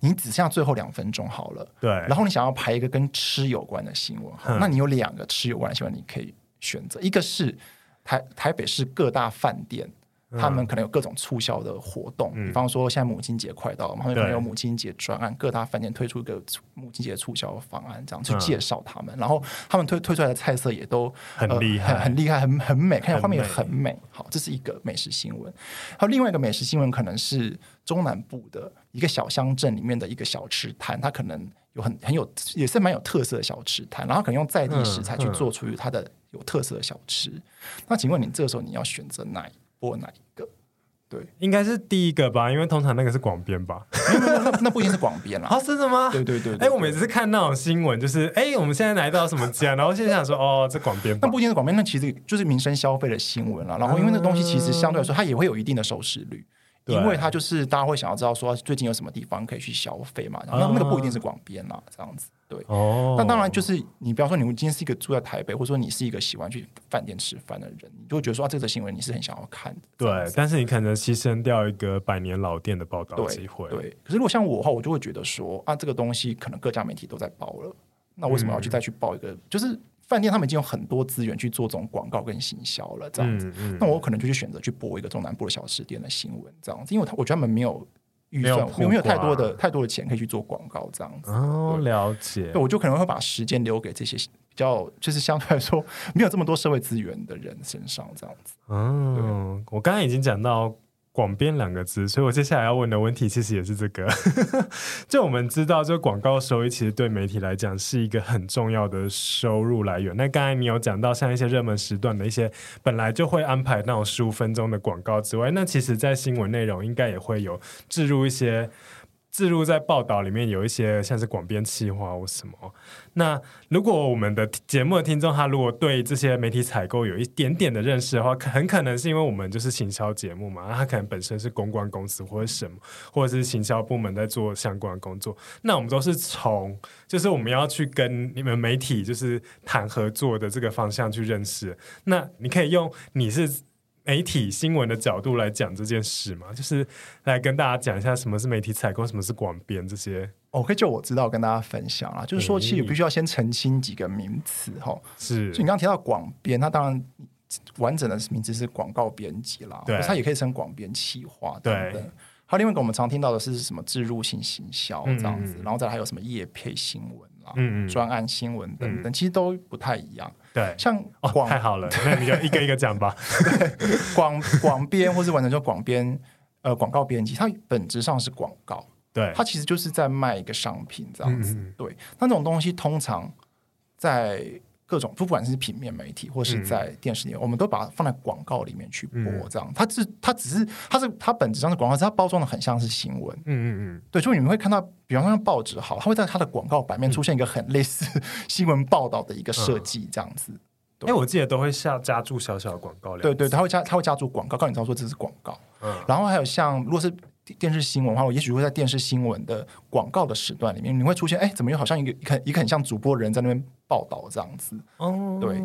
你只剩下最后两分钟好了，对。然后你想要排一个跟吃有关的新闻，好，那你有两个吃有关的新闻，你可以选择，一个是台台北市各大饭店。他们可能有各种促销的活动，嗯、比方说现在母亲节快到了，他们可能有母亲节专案，各大饭店推出一个母亲节促销方案，这样去介绍他们。嗯、然后他们推推出来的菜色也都很厉害，呃、很厉害，很很美，看起来画面也很美。好，这是一个美食新闻。还有另外一个美食新闻，可能是中南部的一个小乡镇里面的一个小吃摊，它可能有很很有也是蛮有特色的小吃摊，然后可能用在地食材去做出它的有特色的小吃。那请问你这个时候你要选择哪一？播哪一个？对，应该是第一个吧，因为通常那个是广编吧。那那不一定是广编啦。啊，[LAUGHS] 是的吗？对对对，对。哎，我每次看那种新闻，就是哎，我们现在来到什么家，然后现在想说，哦，这广编。那不一定是广编，那其实就是民生消费的新闻了。然后，因为那东西其实相对来说，它也会有一定的收视率。因为它就是大家会想要知道说最近有什么地方可以去消费嘛，然后那个不一定是广编啦，这样子对。哦，那当然就是你比方说你今天是一个住在台北，或者说你是一个喜欢去饭店吃饭的人，你就会觉得说啊，这个新闻你是很想要看的。对，但是你可能牺牲掉一个百年老店的报道机会。对，可是如果像我的话，我就会觉得说啊，这个东西可能各家媒体都在报了，那为什么要去再去报一个？嗯、就是。饭店他们已经有很多资源去做这种广告跟行销了，这样子。嗯嗯、那我可能就去选择去播一个中南部的小吃店的新闻，这样子，因为他我觉得他们没有预算，没有，没有太多的太多的钱可以去做广告，这样子。哦，了解。对，我就可能会把时间留给这些比较，就是相对来说没有这么多社会资源的人身上，这样子。嗯，我刚才已经讲到。广编两个字，所以我接下来要问的问题其实也是这个。[LAUGHS] 就我们知道，这个广告收益其实对媒体来讲是一个很重要的收入来源。那刚才你有讲到，像一些热门时段的一些本来就会安排那种十五分钟的广告之外，那其实在新闻内容应该也会有置入一些。置入在报道里面有一些像是广编企划或什么。那如果我们的节目的听众他如果对这些媒体采购有一点点的认识的话，很可能是因为我们就是行销节目嘛，他可能本身是公关公司或者什么，或者是行销部门在做相关工作。那我们都是从就是我们要去跟你们媒体就是谈合作的这个方向去认识。那你可以用你是。媒体新闻的角度来讲这件事嘛，就是来跟大家讲一下什么是媒体采购，什么是广编这些。OK，就我知道跟大家分享啦，就是说其实必须要先澄清几个名词哈。是，就你刚刚提到广编，它当然完整的名字是广告编辑啦，对，它也可以称广编企划等等。对还有另外一个我们常听到的是什么植入性行销这样子，嗯嗯，然后再来还有什么业配新闻啦、嗯嗯，专案新闻等等，其实都不太一样。对，像广、哦、太好了，那你就一个一个讲吧。[LAUGHS] 广广编或是完成叫广编，呃，广告编辑，它本质上是广告，对，它其实就是在卖一个商品这样子。嗯嗯对，那这种东西通常在。各种不管是平面媒体或是在电视里面，嗯、我们都把它放在广告里面去播，这样。嗯、它是它只是它是它本质上是广告，它包装的很像是新闻。嗯嗯嗯。对，就你们会看到，比方说像报纸好，它会在它的广告版面出现一个很类似 [LAUGHS] 新闻报道的一个设计，这样子。因为，我记得都会下加注小小的广告。对对，它会加它会加注广告，告诉你知道说这是广告。嗯。然后还有像如果是。电视新闻的话，我也许会在电视新闻的广告的时段里面，你会出现，哎，怎么又好像一个一个一个很像主播人在那边报道这样子？哦，对，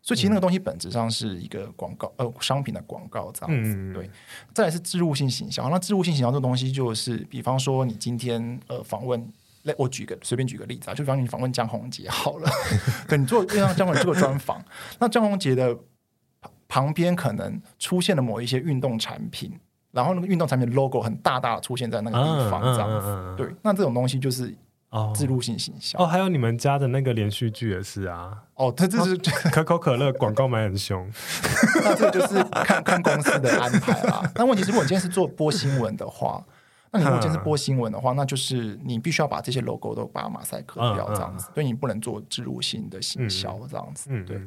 所以其实那个东西本质上是一个广告，呃，商品的广告这样子。嗯、对，再来是植入性行销，那植入性行销这个东西就是，比方说你今天呃访问，来我举个随便举个例子啊，就比方你访问江宏杰好了，[LAUGHS] 对，你做让江宏杰做个专访，那江宏杰的旁边可能出现了某一些运动产品。然后那个运动产品的 logo 很大大的出现在那个地方，这样子，嗯嗯嗯、对，那这种东西就是置入性行销。哦，还有你们家的那个连续剧也是啊。哦，它这是、哦、可口可乐广告买很凶。那这就是看看公司的安排啦。[LAUGHS] 那问题是，如果你今天是做播新闻的话，那你如果今天是播新闻的话，那就是你必须要把这些 logo 都把它马赛克掉，这样子，所以、你不能做置入性的行销，这样子，嗯、对。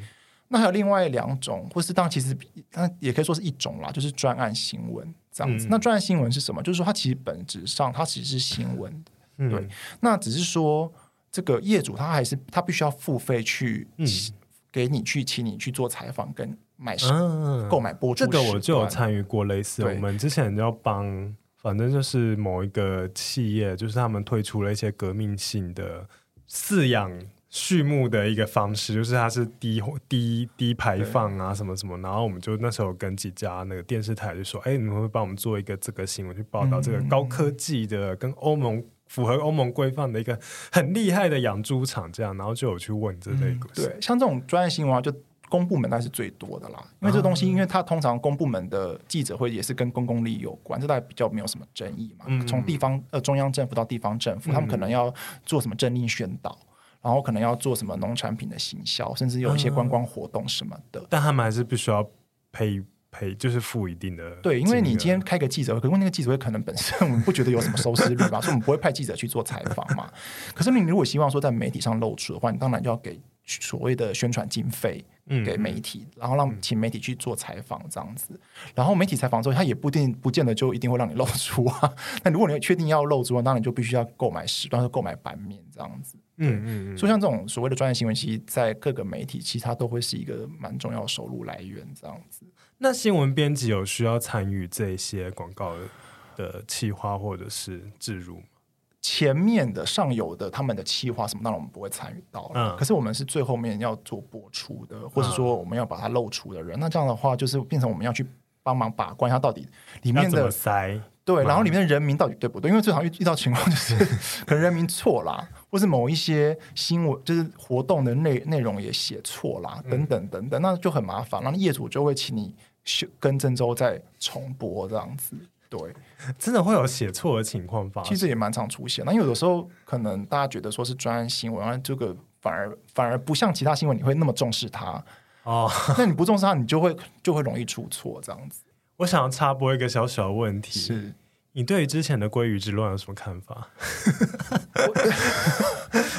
那还有另外两种，或是当其实那也可以说是一种啦，就是专案新闻这样子。嗯、那专案新闻是什么？就是说它其实本质上它其实是新闻，嗯、对。那只是说这个业主他还是他必须要付费去给你去请你去做采访跟买购买播出。这个我就有参与过类似，我们之前要帮，反正就是某一个企业，就是他们推出了一些革命性的饲养。畜牧的一个方式，就是它是低低低排放啊，什么什么。然后我们就那时候跟几家那个电视台就说：“哎，你们会帮我们做一个这个新闻去报道这个高科技的、跟欧盟符合欧盟规范的一个很厉害的养猪场。”这样，然后就有去问这类、嗯。对，像这种专业新闻啊，就公部门那是最多的啦。因为这东西，因为它通常公部门的记者会也是跟公共利益有关，这大概比较没有什么争议嘛。嗯、从地方呃中央政府到地方政府，他们可能要做什么政令宣导。然后可能要做什么农产品的行销，甚至有一些观光活动什么的，嗯、但他们还是必须要赔赔，就是付一定的。对，因为你今天开个记者会，可是那个记者会可能本身我们不觉得有什么收视率吧，[LAUGHS] 所以我们不会派记者去做采访嘛。[LAUGHS] 可是你如果希望说在媒体上露出的话，你当然就要给所谓的宣传经费给媒体，嗯、然后让请媒体去做采访这样子。然后媒体采访之后，他也不一定不见得就一定会让你露出啊。[LAUGHS] 那如果你确定要露出，当然就必须要购买时段和购买版面这样子。嗯嗯，所以像这种所谓的专业新闻，其实在各个媒体，其实它都会是一个蛮重要的收入来源，这样子。那新闻编辑有需要参与这些广告的企划或者是置入吗？前面的上游的他们的企划什么，当然我们不会参与到。嗯，可是我们是最后面要做播出的，或者说我们要把它露出的人，嗯、那这样的话，就是变成我们要去帮忙把关，它到底里面的塞对，然后里面的人名到底对不对？因为最常遇遇到情况就是 [LAUGHS] 可能人名错啦。或是某一些新闻，就是活动的内内容也写错啦，等等等等，那就很麻烦。然后业主就会请你修更正之后再重播这样子。对，真的会有写错的情况发生，其实也蛮常出现。那有的时候可能大家觉得说是专案新闻，然后这个反而反而不像其他新闻，你会那么重视它哦。[LAUGHS] 那你不重视它，你就会就会容易出错这样子。我想要插播一个小小的问题是。你对于之前的鲑鱼之乱有什么看法？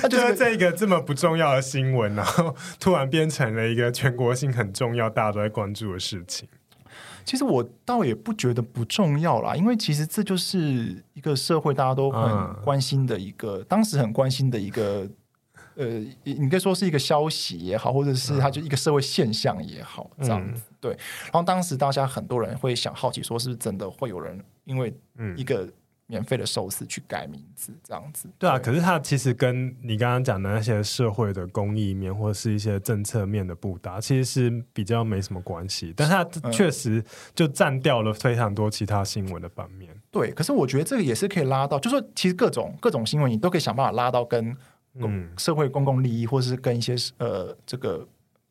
他 [LAUGHS] 就是这个这么不重要的新闻，然后突然变成了一个全国性很重要、大家都在关注的事情。其实我倒也不觉得不重要啦，因为其实这就是一个社会大家都很关心的一个，嗯、当时很关心的一个。呃，你可以说是一个消息也好，或者是它就一个社会现象也好，这样子、嗯、对。然后当时大家很多人会想好奇，说是不是真的会有人因为一个免费的寿司去改名字这样子？对啊，可是它其实跟你刚刚讲的那些社会的公益面或者是一些政策面的不搭，其实是比较没什么关系。但是它确实就占掉了非常多其他新闻的版面。对，可是我觉得这个也是可以拉到，就是说其实各种各种新闻你都可以想办法拉到跟。公社会公共利益，或是跟一些呃，这个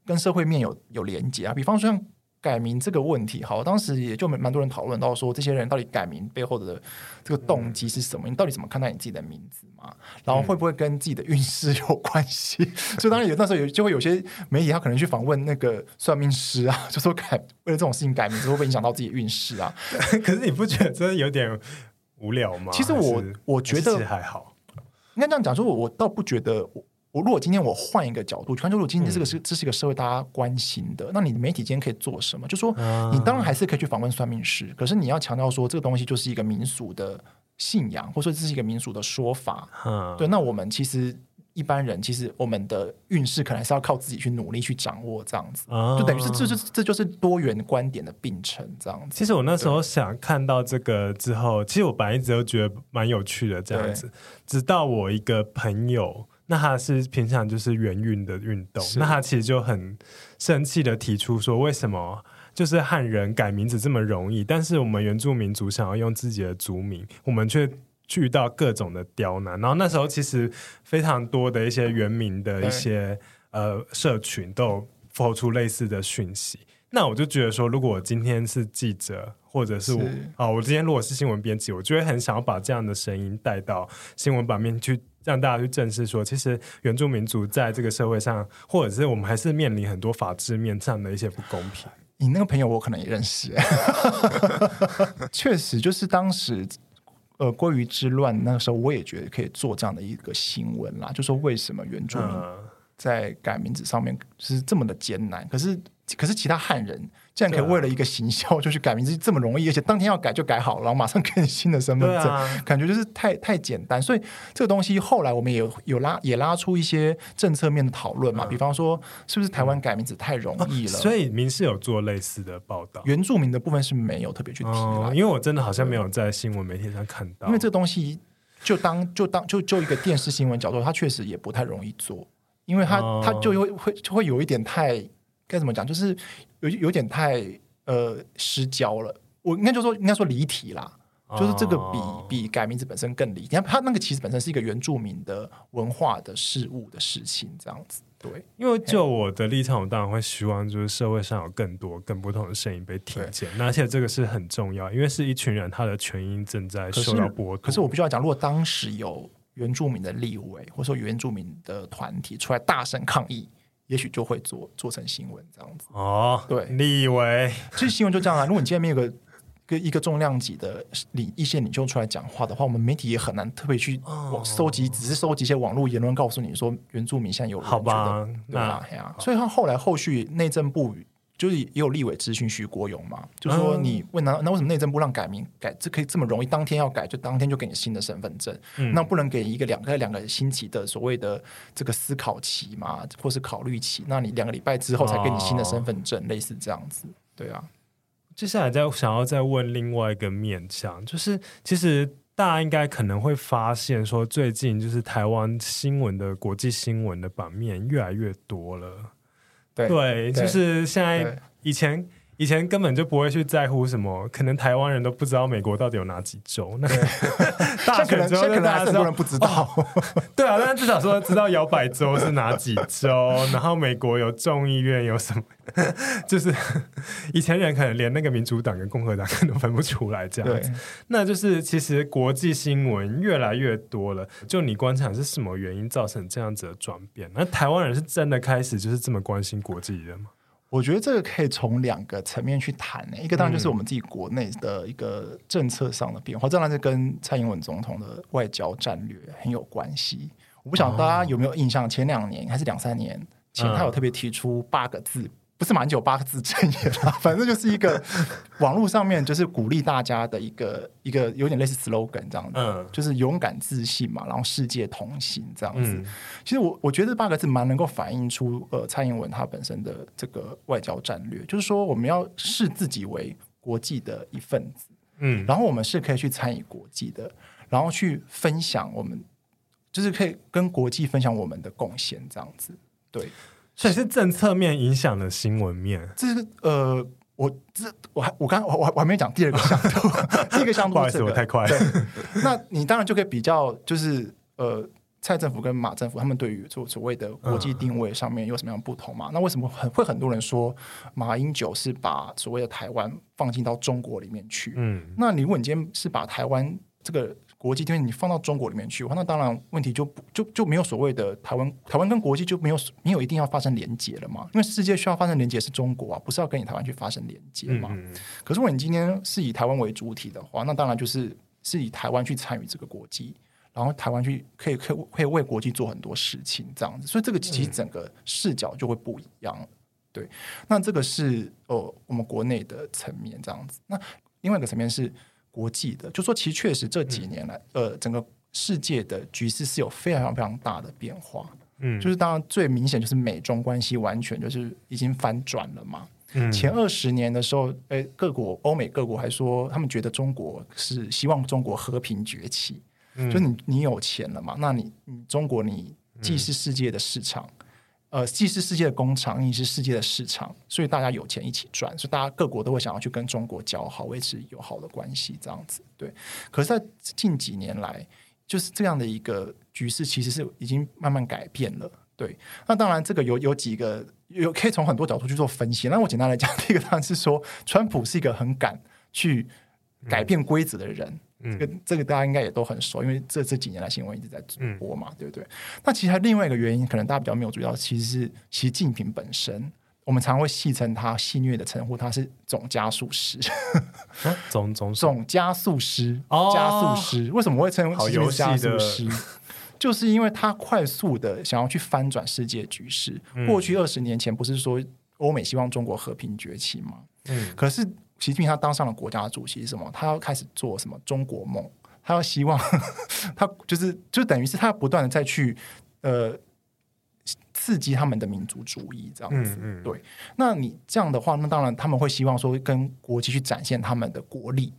跟社会面有有连接啊。比方说像改名这个问题，好，当时也就蛮多人讨论到说，这些人到底改名背后的这个动机是什么？你到底怎么看待你自己的名字嘛？然后会不会跟自己的运势有关系？所以当然有那时候有就会有些媒体他可能去访问那个算命师啊，[LAUGHS] 就说改为了这种事情改名字会不会影响到自己的运势啊？[LAUGHS] 可是你不觉得真的有点无聊吗？其实我我觉得还好。应该这样讲，说我我倒不觉得我，我如果今天我换一个角度，看，如果今天这个是、嗯、这是一个社会大家关心的，那你媒体今天可以做什么？就说你当然还是可以去访问算命师，可是你要强调说这个东西就是一个民俗的信仰，或者说这是一个民俗的说法。嗯、对，那我们其实。一般人其实我们的运势可能是要靠自己去努力去掌握，这样子，哦、就等于是这就这就是多元观点的并存这样子。其实我那时候想看到这个之后，其实我本来一直都觉得蛮有趣的这样子，直到我一个朋友，那他是平常就是圆运的运动，那他其实就很生气的提出说，为什么就是汉人改名字这么容易，但是我们原住民族想要用自己的族名，我们却。遇到各种的刁难，然后那时候其实非常多的一些原民的一些呃社群都有抛出类似的讯息。那我就觉得说，如果我今天是记者，或者是我啊、哦，我今天如果是新闻编辑，我就会很想要把这样的声音带到新闻版面去，让大家去正视说，其实原住民族在这个社会上，或者是我们还是面临很多法制面上的一些不公平。[LAUGHS] 你那个朋友我可能也认识，[LAUGHS] 确实就是当时。呃，鲑鱼之乱那个时候，我也觉得可以做这样的一个新闻啦，就说为什么原住民在改名字上面是这么的艰难？可是，可是其他汉人竟然可以为了一个行销 [LAUGHS] 就去改名字这么容易，而且当天要改就改好了，然后马上给你新的身份证，啊、感觉就是太太简单。所以这个东西后来我们也有有拉也拉出一些政策面的讨论嘛，嗯、比方说是不是台湾改名字太容易了？嗯、所以民事有做类似的报道，原住民的部分是没有特别去提、嗯，因为我真的好像没有在新闻媒体上看到，因为这个东西就当就当就就一个电视新闻角度，它确实也不太容易做。因为它它就会会就会有一点太该怎么讲，就是有有点太呃失焦了。我应该就说应该说离题啦，就是这个比比改名字本身更离题。你看他那个其实本身是一个原住民的文化的事物的事情，这样子。对，因为就我的立场，我当然会希望就是社会上有更多更不同的声音被听见。那而且这个是很重要，因为是一群人他的权益正在受到剥夺。可是我必须要讲，如果当时有。原住民的立委，或者说原住民的团体出来大声抗议，也许就会做做成新闻这样子。哦，对，你以为，其实新闻就这样啊。如果你今天没有个个一个重量级的领一线领袖出来讲话的话，我们媒体也很难特别去网收集，只是收集一些网络言论，告诉你说原住民现在有好吧？对吧？所以他后来后续内政部。就是也有立委咨询徐国勇嘛，就说你问他，那为什么内政部让改名改这可以这么容易，当天要改就当天就给你新的身份证，嗯、那不能给一个两个两个星期的所谓的这个思考期嘛，或是考虑期？那你两个礼拜之后才给你新的身份证，哦、类似这样子，对啊。接下来再想要再问另外一个面向，就是其实大家应该可能会发现说，最近就是台湾新闻的国际新闻的版面越来越多了。对，就是现在以前。以前根本就不会去在乎什么，可能台湾人都不知道美国到底有哪几州。那 [LAUGHS] 大选之后，可能还是很多人不知道。对啊，但是至少说知道摇摆州是哪几州，[LAUGHS] 然后美国有众议院有什么，[LAUGHS] 就是以前人可能连那个民主党跟共和党都分不出来这样子。那就是其实国际新闻越来越多了。就你观察是什么原因造成这样子的转变？那台湾人是真的开始就是这么关心国际的吗？我觉得这个可以从两个层面去谈呢。一个当然就是我们自己国内的一个政策上的变化，当然是跟蔡英文总统的外交战略很有关系。我不晓得大家有没有印象，前两年还是两三年前，他有特别提出八个字。不是马英九八个字真言啦，[LAUGHS] 反正就是一个 [LAUGHS] 网络上面就是鼓励大家的一个一个有点类似 slogan 这样子，嗯、就是勇敢自信嘛，然后世界同行这样子。嗯、其实我我觉得八个字蛮能够反映出呃蔡英文他本身的这个外交战略，就是说我们要视自己为国际的一份子，嗯，然后我们是可以去参与国际的，然后去分享我们，就是可以跟国际分享我们的贡献这样子，对。所以是政策面影响了新闻面，这是呃，我这我还我刚我我还没讲第二个 [LAUGHS] 向度，第一个向度、这个，不好意思，我太快了。那你当然就可以比较，就是呃，蔡政府跟马政府他们对于所所谓的国际定位上面有什么样的不同嘛？嗯、那为什么很会很多人说马英九是把所谓的台湾放进到中国里面去？嗯，那你如果你今天是把台湾这个。国际，因为你放到中国里面去的话，那当然问题就不就就没有所谓的台湾，台湾跟国际就没有没有一定要发生连接了嘛？因为世界需要发生连接是中国啊，不是要跟你台湾去发生连接嘛？嗯嗯，可是如果你今天是以台湾为主体的话，那当然就是是以台湾去参与这个国际，然后台湾去可以可以可以为国际做很多事情这样子，所以这个其实整个视角就会不一样。嗯、对，那这个是呃我们国内的层面这样子。那另外一个层面是。国际的，就说其实确实这几年来，嗯、呃，整个世界的局势是有非常非常大的变化。嗯，就是当然最明显就是美中关系完全就是已经反转了嘛。嗯，前二十年的时候，哎，各国欧美各国还说他们觉得中国是希望中国和平崛起。嗯，就你你有钱了嘛？那你你中国你既是世界的市场。嗯呃，既是世界的工厂，亦是世界的市场，所以大家有钱一起赚，所以大家各国都会想要去跟中国交好，维持友好的关系，这样子。对，可是，在近几年来，就是这样的一个局势，其实是已经慢慢改变了。对，那当然，这个有有几个有可以从很多角度去做分析。那我简单来讲，[LAUGHS] 第一个当然是说，川普是一个很敢去改变规则的人。这个这个大家应该也都很熟，因为这这几年来新闻一直在直播嘛，嗯、对不对？那其实还另外一个原因，可能大家比较没有注意到，其实是习近平本身，我们常常会戏称他戏谑的称呼，他是总加速师，啊、总总总加速师，哦、加速师。为什么会称为加速师？[LAUGHS] 就是因为他快速的想要去翻转世界局势。嗯、过去二十年前，不是说欧美希望中国和平崛起吗？嗯，可是习近平他当上了国家主席，是什么？他要开始做什么中国梦？他要希望 [LAUGHS] 他就是就等于是他要不断的再去呃刺激他们的民族主义这样子。嗯嗯对，那你这样的话，那当然他们会希望说跟国际去展现他们的国力。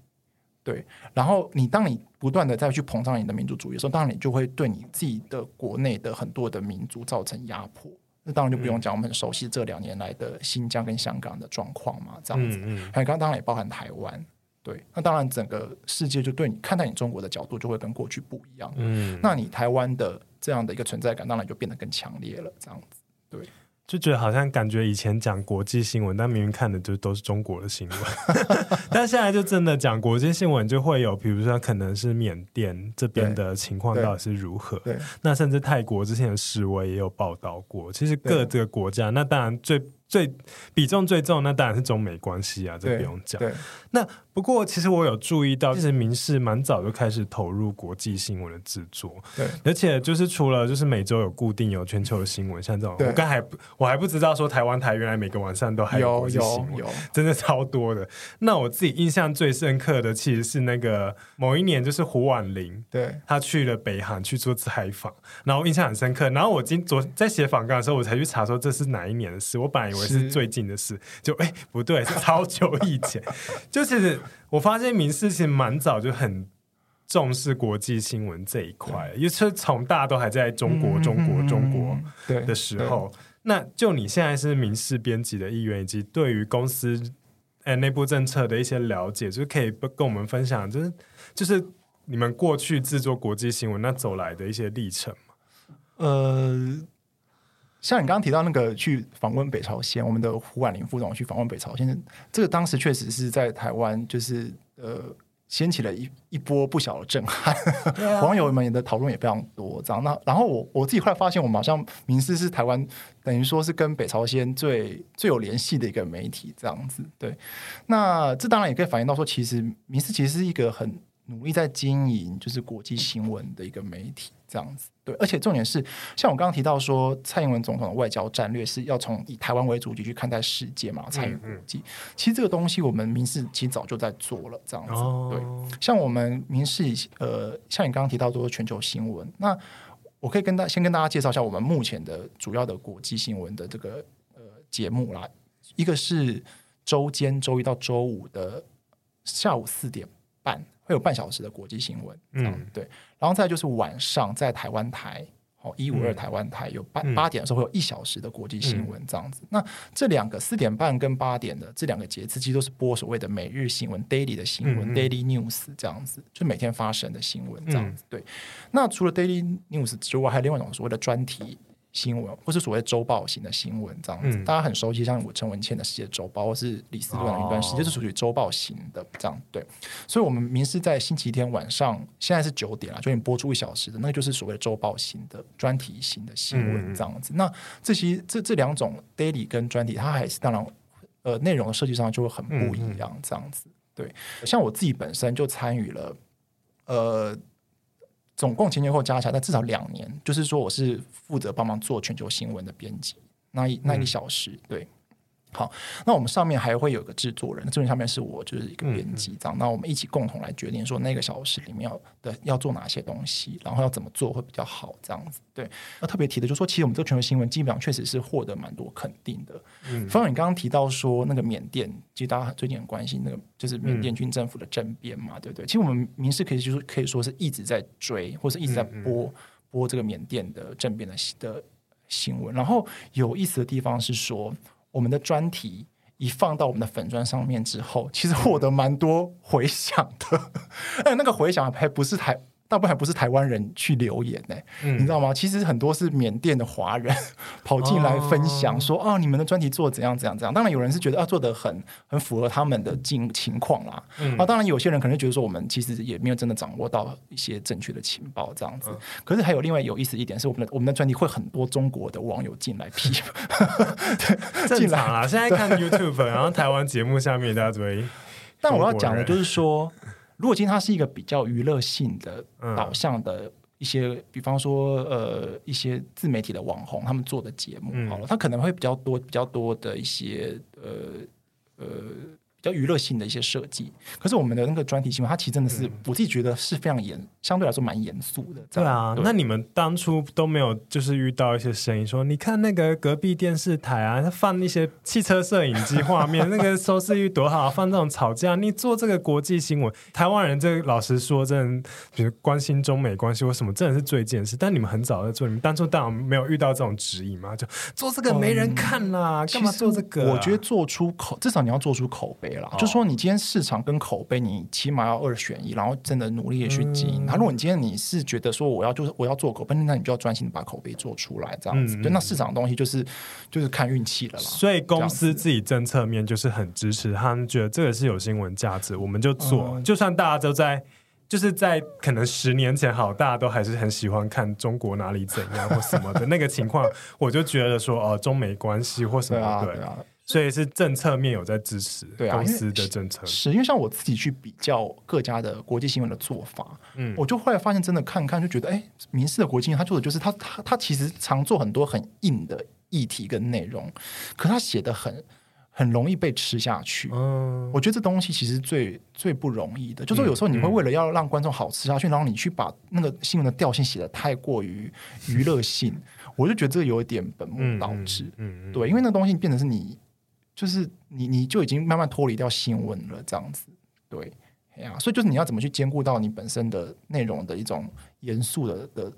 对，然后你当你不断的再去膨胀你的民族主义的时候，当然你就会对你自己的国内的很多的民族造成压迫。那当然就不用讲，我们很熟悉这两年来的新疆跟香港的状况嘛，这样子。还刚刚当然也包含台湾。对，那当然整个世界就对你看待你中国的角度就会跟过去不一样。嗯，那你台湾的这样的一个存在感，当然就变得更强烈了。这样子，对。就觉得好像感觉以前讲国际新闻，但明明看的就都是中国的新闻，[LAUGHS] [LAUGHS] 但现在就真的讲国际新闻，就会有比如说可能是缅甸这边的情况到底是如何，那甚至泰国之前的示威也有报道过。其实各这个国家，那当然最。最比重最重，那当然是中美关系啊，这不用讲。那不过，其实我有注意到，其实民视蛮早就开始投入国际新闻的制作。对，而且就是除了就是每周有固定有全球的新闻，像这种，我刚还我还不知道说台湾台原来每个晚上都还有国际新闻，真的超多的。那我自己印象最深刻的其实是那个某一年，就是胡婉玲，对，她去了北韩去做采访，然后印象很深刻。然后我今昨在写访纲的时候，我才去查说这是哪一年的事。我本来以为。是最近的事，就哎、欸、不对，是超久以前。[LAUGHS] 就其实我发现民事其实蛮早就很重视国际新闻这一块，因为是从大家都还在中国、中国、中国的时候。那就你现在是民事编辑的一员，以及对于公司哎内部政策的一些了解，就可以跟我们分享，就是就是你们过去制作国际新闻那走来的一些历程。呃。像你刚刚提到那个去访问北朝鲜，我们的胡婉玲副总去访问北朝鲜，这个当时确实是在台湾，就是呃掀起了一一波不小的震撼，啊、[LAUGHS] 网友们的讨论也非常多。这样，那然后我我自己后来发现，我们好像民视是台湾等于说是跟北朝鲜最最有联系的一个媒体，这样子。对，那这当然也可以反映到说，其实民视其实是一个很努力在经营就是国际新闻的一个媒体。这样子对，而且重点是，像我刚刚提到说，蔡英文总统的外交战略是要从以台湾为主体去看待世界嘛，参与国际。其实这个东西我们民视其实早就在做了，这样子。哦、对，像我们民视，呃，像你刚刚提到说全球新闻，那我可以跟大先跟大家介绍一下我们目前的主要的国际新闻的这个呃节目啦。一个是周间周一到周五的下午四点半。会有半小时的国际新闻，嗯，对，然后再就是晚上在台湾台，哦，一五二台湾台有八八点的时候会有一小时的国际新闻，这样子。那这两个四点半跟八点的这两个节次，其实都是播所谓的每日新闻 （daily 的新闻 ）（daily news） 这样子，就每天发生的新闻这样子。对，那除了 daily news 之外，还有另外一种所谓的专题。新闻或是所谓周报型的新闻这样子，嗯、大家很熟悉，像我陈文茜的《世界周报》或是李思论的《云端世界》，是属于周报型的这样对。所以，我们民视在星期天晚上，现在是九点了，就已经播出一小时的，那个就是所谓的周报型的专题型的新闻这样子。嗯、那这些这这两种 daily 跟专题，它还是当然呃内容的设计上就会很不一样这样子。对，像我自己本身就参与了呃。总共前前后加起来，但至少两年，就是说我是负责帮忙做全球新闻的编辑，那一那一小时，嗯、对。好，那我们上面还会有个制作人，制作人上面是我，就是一个编辑这样。嗯嗯、那我们一起共同来决定说那个小时里面要的要做哪些东西，然后要怎么做会比较好，这样子。对，那特别提的就是说，其实我们这个全球新闻基本上确实是获得蛮多肯定的。嗯，方远你刚刚提到说那个缅甸，其实大家最近很关心那个就是缅甸军政府的政变嘛，嗯、对不对？其实我们民事可以就是可以说是一直在追，或者一直在播、播这个缅甸的政变的的新闻。然后有意思的地方是说。我们的专题一放到我们的粉砖上面之后，其实获得蛮多回响的。[LAUGHS] 哎，那个回响还不是台。大部分还不是台湾人去留言呢、欸，嗯、你知道吗？其实很多是缅甸的华人 [LAUGHS] 跑进来分享说，啊，你们的专题做怎样怎样怎样。当然有人是觉得啊，做的很很符合他们的境情况啦。嗯、啊，当然有些人可能觉得说，我们其实也没有真的掌握到一些正确的情报这样子。嗯、可是还有另外有意思一点是，我们的我们的专题会很多中国的网友进来批，[LAUGHS] 对，正常啊。现在看 YouTube，然后台湾节目下面大家会，但我要讲的就是说。如果今天它是一个比较娱乐性的导向的一些，嗯、比方说呃一些自媒体的网红他们做的节目好了，它、嗯、可能会比较多比较多的一些呃呃。比较娱乐性的一些设计，可是我们的那个专题新闻，它其实真的是、嗯、我自己觉得是非常严，相对来说蛮严肃的。对啊，对，那你们当初都没有就是遇到一些声音说，你看那个隔壁电视台啊，他放一些汽车摄影机画面，[LAUGHS] 那个收视率多好，放这种吵架，你做这个国际新闻，台湾人这个老实说，真的，比如关心中美关系或什么，真的是最近的事。但你们很早在做，你们当初当然没有遇到这种质疑嘛？就做这个没人看啦，干、嗯、嘛做这个、啊？我觉得做出口，至少你要做出口碑了，哦、就说你今天。市场跟口碑，你起码要二选一，然后真的努力的去经营。那、嗯、如果你今天你是觉得说我要就是我要做口碑，那你就要专心的把口碑做出来，这样子。对、嗯，那市场的东西就是就是看运气了啦。所以公司自己政策面就是很支持，他们觉得这个是有新闻价值，我们就做。嗯、就算大家都在，就是在可能十年前好，大家都还是很喜欢看中国哪里怎样或什么的那个情况，我就觉得说哦、呃，中美关系或什么对啊。对啊所以是政策面有在支持公司的政策，对啊，是因为像我自己去比较各家的国际新闻的做法，嗯，我就后来发现，真的看看就觉得，哎，民事的国际新闻他做的就是他他他其实常做很多很硬的议题跟内容，可他写的很很容易被吃下去。嗯，我觉得这东西其实最最不容易的，就是说有时候你会为了要让观众好吃下去，嗯，然后你去把那个新闻的调性写的太过于娱乐性，[LAUGHS] 我就觉得这个有一点本末倒置。嗯，对，因为那东西变成是你。就是你，你就已经慢慢脱离掉新闻了，这样子，对，呀，所以就是你要怎么去兼顾到你本身的内容的一种严肃的的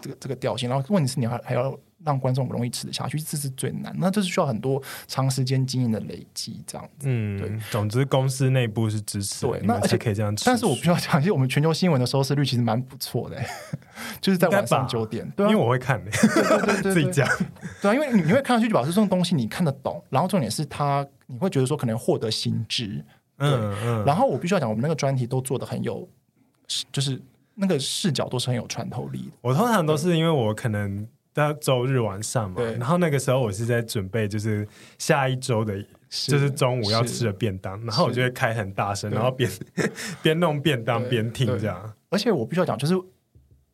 这个这个调性，然后问题是你还还要让观众容易吃得下去，这是最难，那这是需要很多长时间经营的累积，这样子，嗯，对。总之，公司内部是支持，对，那而且可以这样吃。但是我必须要讲，其实我们全球新闻的收视率其实蛮不错的，[LAUGHS] 就是在晚上九点，对、啊，因为我会看的，对对对对，[LAUGHS] 自己讲。对啊，因为你你会看上去就表示这种东西你看得懂，然后重点是它你会觉得说可能获得新知，嗯嗯。然后我必须要讲，我们那个专题都做的很有，就是那个视角都是很有穿透力的。我通常都是因为我可能在周日晚上嘛，然后那个时候我是在准备就是下一周的，就是中午要吃的便当，然后我就会开很大声，然后边 [LAUGHS] 边弄便当边听这样。而且我必须要讲，就是。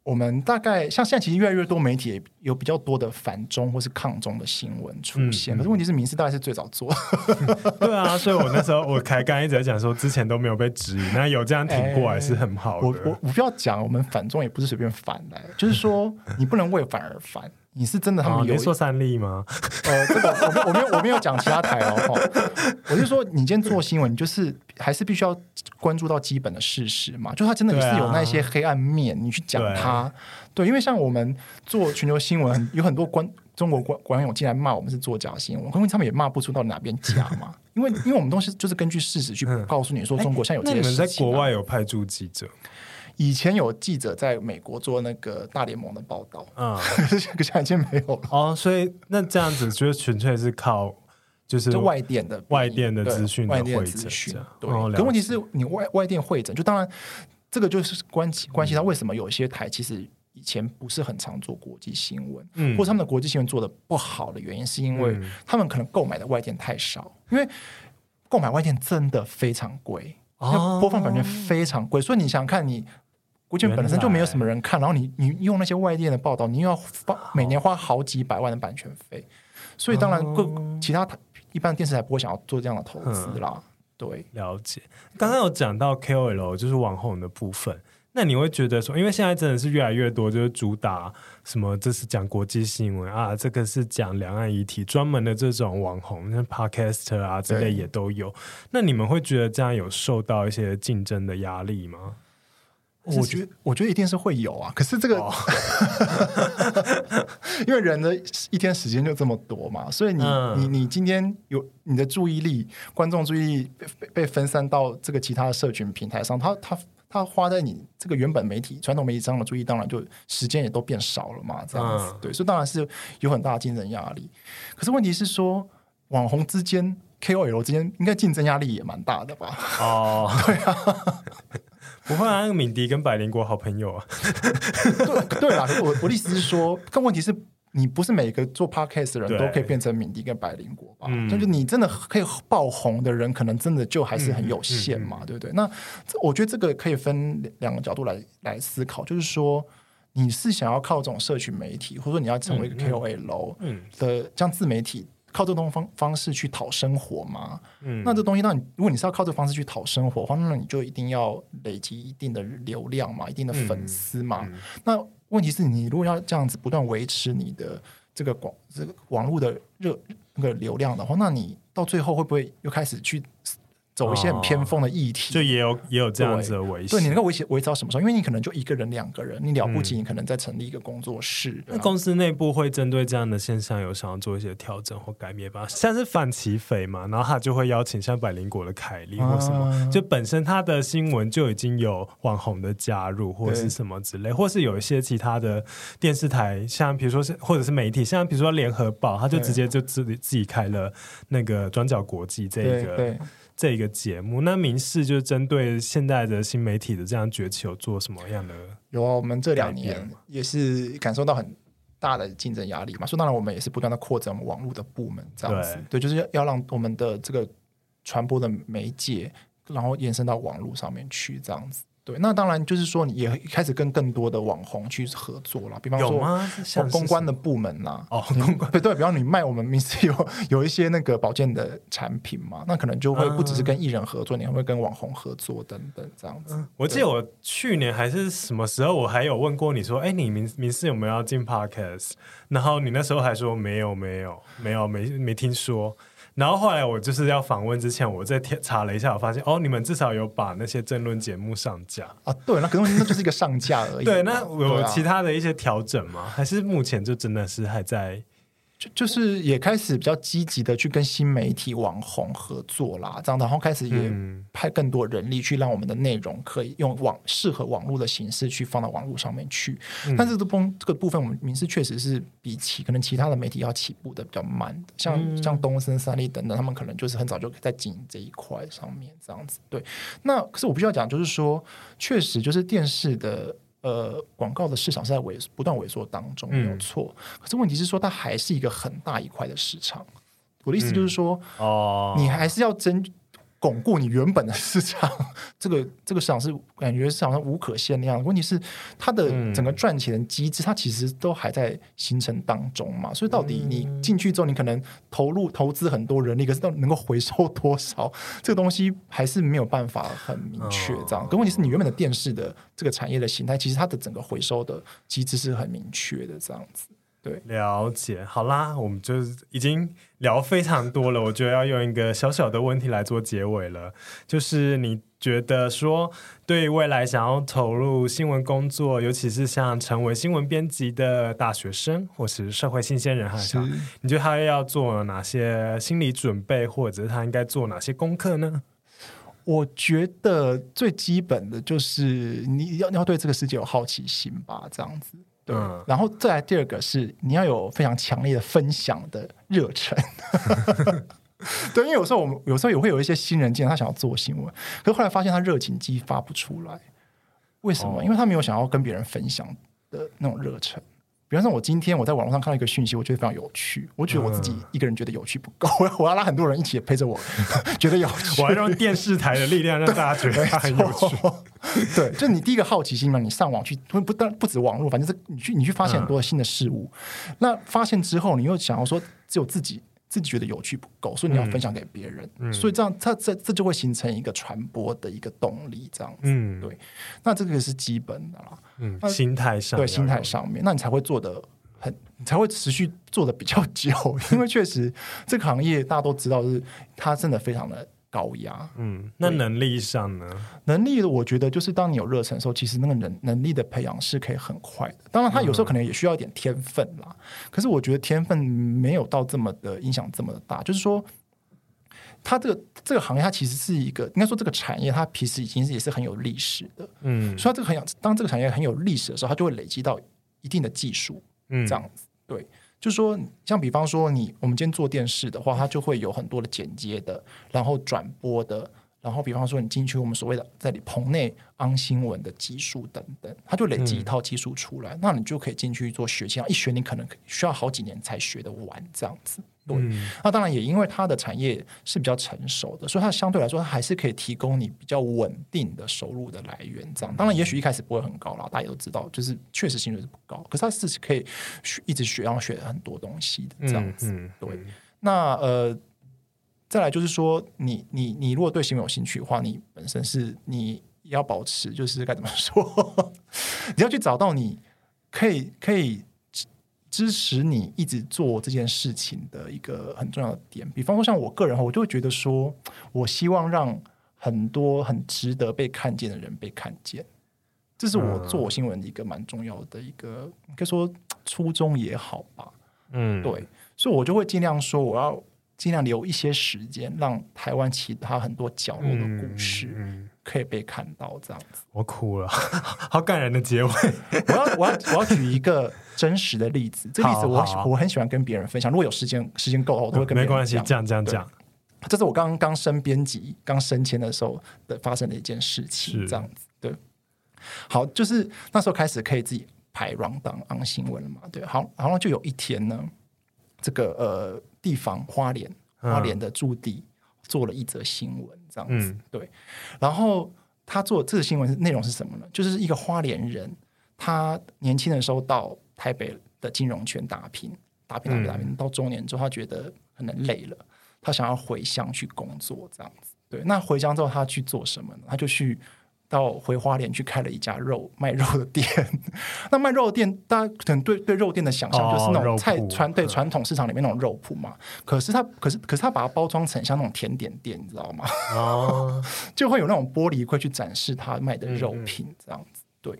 我们大概像现在，其实越来越多媒体有比较多的反中或是抗中的新闻出现。嗯、可是问题是，民事大概是最早做的。[LAUGHS] 对啊，所以我那时候我才刚一直在讲说，之前都没有被质疑，那有这样挺过来是很好的。我我我不要讲，我们反中也不是随便反的，就是说你不能为反而反。你是真的他们有、哦、说三立吗？呃，这个我我没有我没有讲其他台哦。[LAUGHS] 我就说，你今天做新闻，你就是还是必须要关注到基本的事实嘛。就他真的也是有那些黑暗面，你去讲他。对，因为像我们做全球新闻，有很多观中国观网友进来骂我们是做假新闻，因为他们也骂不出到哪边假嘛。[LAUGHS] 因为因为我们东西就是根据事实去告诉你说，中国现在有这些事情、啊。那你们在国外有派驻记者？以前有记者在美国做那个大联盟的报道，啊、嗯，可现在已经没有了。哦，所以那这样子就纯粹是靠就是就外电的外电的资讯的外电资讯。对，可问题是你外外电会诊，就当然这个就是关系关系到为什么有些台其实以前不是很常做国际新闻，嗯，或者他们的国际新闻做的不好的原因，是因为他们可能购买的外电太少，因为购买外电真的非常贵，哦，播放版权非常贵，所以你想看你。国际本身就没有什么人看，然后你你用那些外电的报道，你又要花每年花好几百万的版权费，所以当然各其他一般电视台不会想要做这样的投资啦。对，了解。刚刚有讲到 KOL 就是网红的部分，那你会觉得说，因为现在真的是越来越多，就是主打什么，这是讲国际新闻啊，这个是讲两岸议题，专门的这种网红，像 Podcaster 啊之类也都有。那你们会觉得这样有受到一些竞争的压力吗？我觉得，我觉得一定是会有啊。可是这个，哦、[LAUGHS] 因为人的一天时间就这么多嘛，所以你、嗯、你你今天有你的注意力，观众注意力被被分散到这个其他的社群平台上，他他他花在你这个原本媒体传统媒体上的注意，当然就时间也都变少了嘛。这样子，嗯、对，所以当然是有很大的竞争压力。可是问题是说，网红之间、KOL 之间，应该竞争压力也蛮大的吧？哦，[LAUGHS] 对啊。不会啊，那个敏迪跟百灵果好朋友啊。对对啦，我我的意思是说，但问题是你不是每个做 podcast 的人都可以变成敏迪跟百灵果吧？嗯、就是你真的可以爆红的人，可能真的就还是很有限嘛，嗯嗯嗯、对不对？那我觉得这个可以分两个角度来来思考，就是说你是想要靠这种社群媒体，或者说你要成为一个 KOL 的这样自媒体。靠这种方方式去讨生活吗？嗯，那这东西，那你如果你是要靠这方式去讨生活的话，那你就一定要累积一定的流量嘛，一定的粉丝嘛。那问题是你如果要这样子不断维持你的这个广这个网络的热那个流量的话，那你到最后会不会又开始去？走一些很偏锋的议题，哦、就也有也有这样子的危险。对，你能够维持维持到什么时候？因为你可能就一个人、两个人，你了不起，你可能在成立一个工作室。那、嗯、公司内部会针对这样的现象有想要做一些调整或改变吧？像是反棋匪嘛，然后他就会邀请像百灵果的凯莉或什么，啊、就本身他的新闻就已经有网红的加入或者是什么之类，或是有一些其他的电视台，像比如说是或者是媒体，像比如说联合报，他就直接就自己自己开了那个转角国际这一个。这个节目，那民视就是针对现在的新媒体的这样崛起，有做什么样的？有啊，我们这两年也是感受到很大的竞争压力嘛。说当然，我们也是不断的扩展我们网络的部门，这样子，对，对，就是要让我们的这个传播的媒介，然后延伸到网络上面去，这样子。对，那当然就是说，你也开始跟更多的网红去合作了，比方说公关的部门啦，哦，公关对对，比方你卖我们名字有有一些那个保健的产品嘛，那可能就会不只是跟艺人合作，你还会跟网红合作等等这样子。我记得我去年还是什么时候，我还有问过你说，哎，你民民视有没有要进 Podcast？然后你那时候还说没有，没有，没有，没没听说。然后后来我就是要访问之前，我在查了一下，我发现哦，你们至少有把那些争论节目上架啊。对，那可能那就是一个上架而已。[LAUGHS] 对，那有其他的一些调整吗？还是目前就真的是还在？就就是也开始比较积极的去跟新媒体网红合作啦，这样，然后开始也派更多人力去让我们的内容可以用网适合网络的形式去放到网络上面去。嗯、但是这部这个部分，我们民视确实是比起可能其他的媒体要起步的比较慢的，像、嗯、像东森、三立等等，他们可能就是很早就在经营这一块上面这样子。对，那可是我必须要讲，就是说，确实就是电视的。呃，广告的市场是在萎不断萎缩当中，没有错。嗯、可是问题是说，它还是一个很大一块的市场。我的意思就是说，嗯哦、你还是要争。巩固你原本的市场，[LAUGHS] 这个这个市场是感觉市场上无可限量。问题是它的整个赚钱的机制，它其实都还在形成当中嘛。所以到底你进去之后，你可能投入投资很多人力，可是到能够回收多少，[LAUGHS] 这个东西还是没有办法很明确。这样，可问题是你原本的电视的这个产业的形态，其实它的整个回收的机制是很明确的。这样子。对，了解。好啦，我们就是已经聊非常多了。我觉得要用一个小小的问题来做结尾了，就是你觉得说，对未来想要投入新闻工作，尤其是像成为新闻编辑的大学生或是社会新鲜人，还是你觉得他要做哪些心理准备，或者他应该做哪些功课呢？我觉得最基本的就是你要你要对这个世界有好奇心吧，这样子。对，嗯、然后再来第二个是你要有非常强烈的分享的热忱。[LAUGHS] [LAUGHS] 对，因为有时候我们有时候也会有一些新人进来，他想要做新闻，可是后来发现他热情激发不出来，为什么？哦、因为他没有想要跟别人分享的那种热忱。比方说，我今天我在网络上看到一个讯息，我觉得非常有趣。我觉得我自己一个人觉得有趣不够，我 [LAUGHS] 要我要拉很多人一起陪着我，觉得有趣。我要用电视台的力量让大家觉得它很有趣。[LAUGHS] 对，就你第一个好奇心嘛，你上网去不不但不止网络，反正是你去你去发现很多新的事物。嗯、那发现之后，你又想要说只有自己。自己觉得有趣不够，所以你要分享给别人，所以这样，它这这就会形成一个传播的一个动力，这样子。嗯，对。那这个是基本的啦。嗯，心态上，对心态上面，那你才会做的很，你才会持续做的比较久，[LAUGHS] 因为确实这个行业大家都知道，是它真的非常的。高压，嗯，那能力上呢？能力，我觉得就是当你有热忱的时候，其实那个能能力的培养是可以很快的。当然，他有时候可能也需要一点天分啦。嗯、可是我觉得天分没有到这么的影响这么的大。就是说，他这个这个行业，它其实是一个应该说这个产业，它其实已经是也是很有历史的。嗯，所以它这个很有，当这个产业很有历史的时候，它就会累积到一定的技术。嗯，这样子，对。就说，像比方说你，我们今天做电视的话，它就会有很多的剪接的，然后转播的，然后比方说你进去我们所谓的在你棚内安新闻的技术等等，它就累积一套技术出来，那你就可以进去做学习，一学你可能需要好几年才学得完这样子。对，嗯、那当然也因为它的产业是比较成熟的，所以它相对来说，它还是可以提供你比较稳定的收入的来源。这样，当然也许一开始不会很高啦，大家都知道，就是确实薪水是不高，可是它是可以学一直学，然后学很多东西的这样子。嗯嗯、对，那呃，再来就是说，你你你如果对新闻有兴趣的话，你本身是你要保持，就是该怎么说？[LAUGHS] 你要去找到你可以可以支持你一直做这件事情的一个很重要的点。比方说，像我个人，我就会觉得说，我希望让很多很值得被看见的人被看见。这是我做新闻的一个蛮重要的一个，应该说初衷也好吧。嗯，对，所以我就会尽量说，我要尽量留一些时间，让台湾其他很多角落的故事可以被看到。这样子，我哭了，[LAUGHS] 好感人的结尾。我要，我要，我要举一个真实的例子。这例子我我很喜欢跟别人分享。如果有时间，时间够的话，我都会跟。没关系，这样这样讲。这是我刚刚升编辑、刚升迁的时候的发生的一件事情。这样子，对。好，就是那时候开始可以自己排 rundown on 新闻了嘛？对，好，然后就有一天呢，这个呃地方花莲花莲的驻地做了一则新闻，这样子，嗯、对。然后他做这个新闻内容是什么呢？就是一个花莲人，他年轻的时候到台北的金融圈打拼，打拼打拼打拼，到中年之后，他觉得可能累了，他想要回乡去工作，这样子。对，那回乡之后，他去做什么呢？他就去。到回花莲去开了一家肉卖肉的店，[LAUGHS] 那卖肉的店，大家可能对对肉店的想象就是那种菜传对传统市场里面那种肉铺嘛。可是他可是可是他把它包装成像那种甜点店，你知道吗？[LAUGHS] 哦，[LAUGHS] 就会有那种玻璃柜去展示他卖的肉品这样子。对，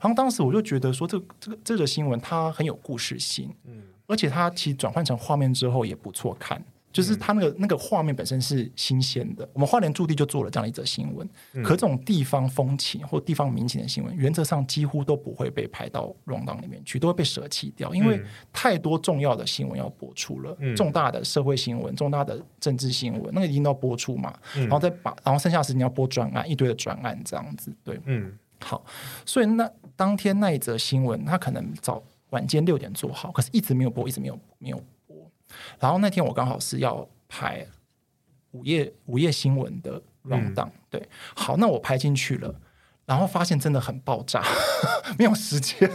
然后当时我就觉得说，这个这个这个新闻它很有故事性，嗯，而且它其实转换成画面之后也不错看。就是他那个那个画面本身是新鲜的，我们花莲驻地就做了这样一则新闻。嗯、可这种地方风情或地方民情的新闻，原则上几乎都不会被排到 rundown 里面去，都会被舍弃掉，因为太多重要的新闻要播出了，嗯、重大的社会新闻、重大的政治新闻，那个一定都要播出嘛。嗯、然后再把，然后剩下的时间要播专案，一堆的专案这样子。对，嗯，好，所以那当天那一则新闻，他可能早晚间六点做好，可是一直没有播，一直没有没有。然后那天我刚好是要拍午夜午夜新闻的 rundown，嗯、对，好，那我拍进去了，然后发现真的很爆炸，[LAUGHS] 没有时间，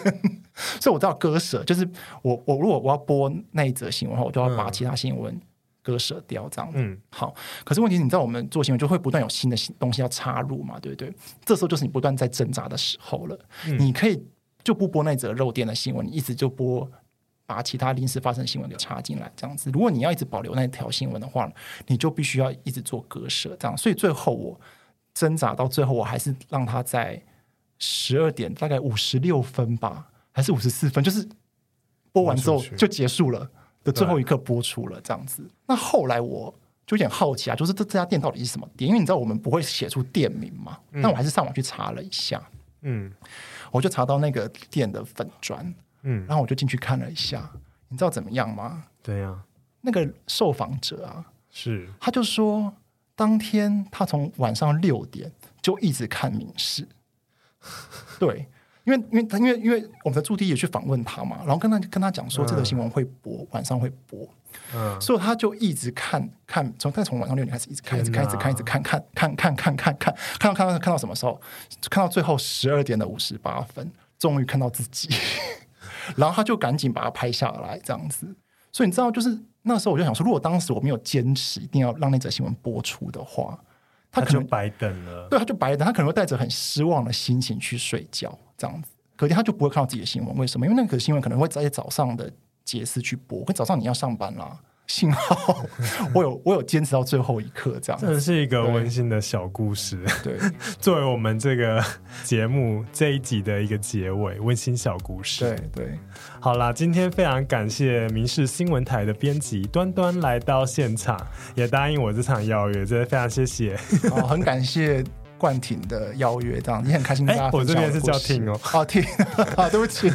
所以我都要割舍。就是我我如果我要播那一则新闻的话，我就要把其他新闻割舍掉，这样子。嗯，好。可是问题是，你知道我们做新闻就会不断有新的东西要插入嘛，对不对？这时候就是你不断在挣扎的时候了。嗯、你可以就不播那则肉店的新闻，你一直就播。把其他临时发生新闻给插进来，这样子。如果你要一直保留那条新闻的话，你就必须要一直做割舍，这样。所以最后我挣扎到最后，我还是让他在十二点大概五十六分吧，还是五十四分，就是播完之后就结束了的最后一刻播出了，这样子。那后来我就有点好奇啊，就是这这家店到底是什么店？因为你知道我们不会写出店名嘛，那、嗯、我还是上网去查了一下，嗯，我就查到那个店的粉专。嗯，然后我就进去看了一下，你知道怎么样吗？对呀，那个受访者啊，是。他就说，当天他从晚上六点就一直看民事，[LAUGHS] 对，因为因为他因为因为我们的驻地也去访问他嘛，然后跟他跟他讲说这个新闻会播，晚上会播，嗯，所以他就一直看看，从他从晚上六点开始一直看，一直看，一直看，一直看，看看看看看看看到看到看到什么时候？看到最后十二点的五十八分，终于看到自己。然后他就赶紧把它拍下来，这样子。所以你知道，就是那时候我就想说，如果当时我没有坚持一定要让那则新闻播出的话，他可能他白等了。对，他就白等，他可能会带着很失望的心情去睡觉，这样子。隔天他就不会看到自己的新闻，为什么？因为那个新闻可能会在早上的节次去播，可早上你要上班啦。幸好我有我有坚持到最后一刻，这样这是一个温馨的小故事。对，[LAUGHS] 作为我们这个节目这一集的一个结尾，温馨小故事。对对，好啦，今天非常感谢民视新闻台的编辑端端来到现场，也答应我这场邀约，真的非常谢谢。哦，很感谢。冠廷的邀约，这样你很开心。哎，我这边是叫听哦，哦廷，[LAUGHS] 啊，对不起，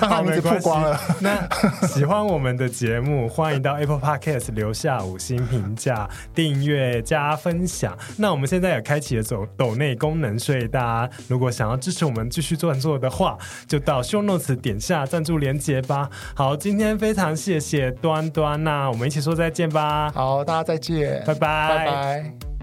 把 [LAUGHS] 他名字曝光了。那喜欢我们的节目，欢迎到 Apple Podcast 留下五星评价、订阅加分享。那我们现在也开启了走抖内功能，所以大家如果想要支持我们继续做做的话，就到 Show Notes 点下赞助连结吧。好，今天非常谢谢端端，那我们一起说再见吧。好，大家再见，拜拜，拜拜。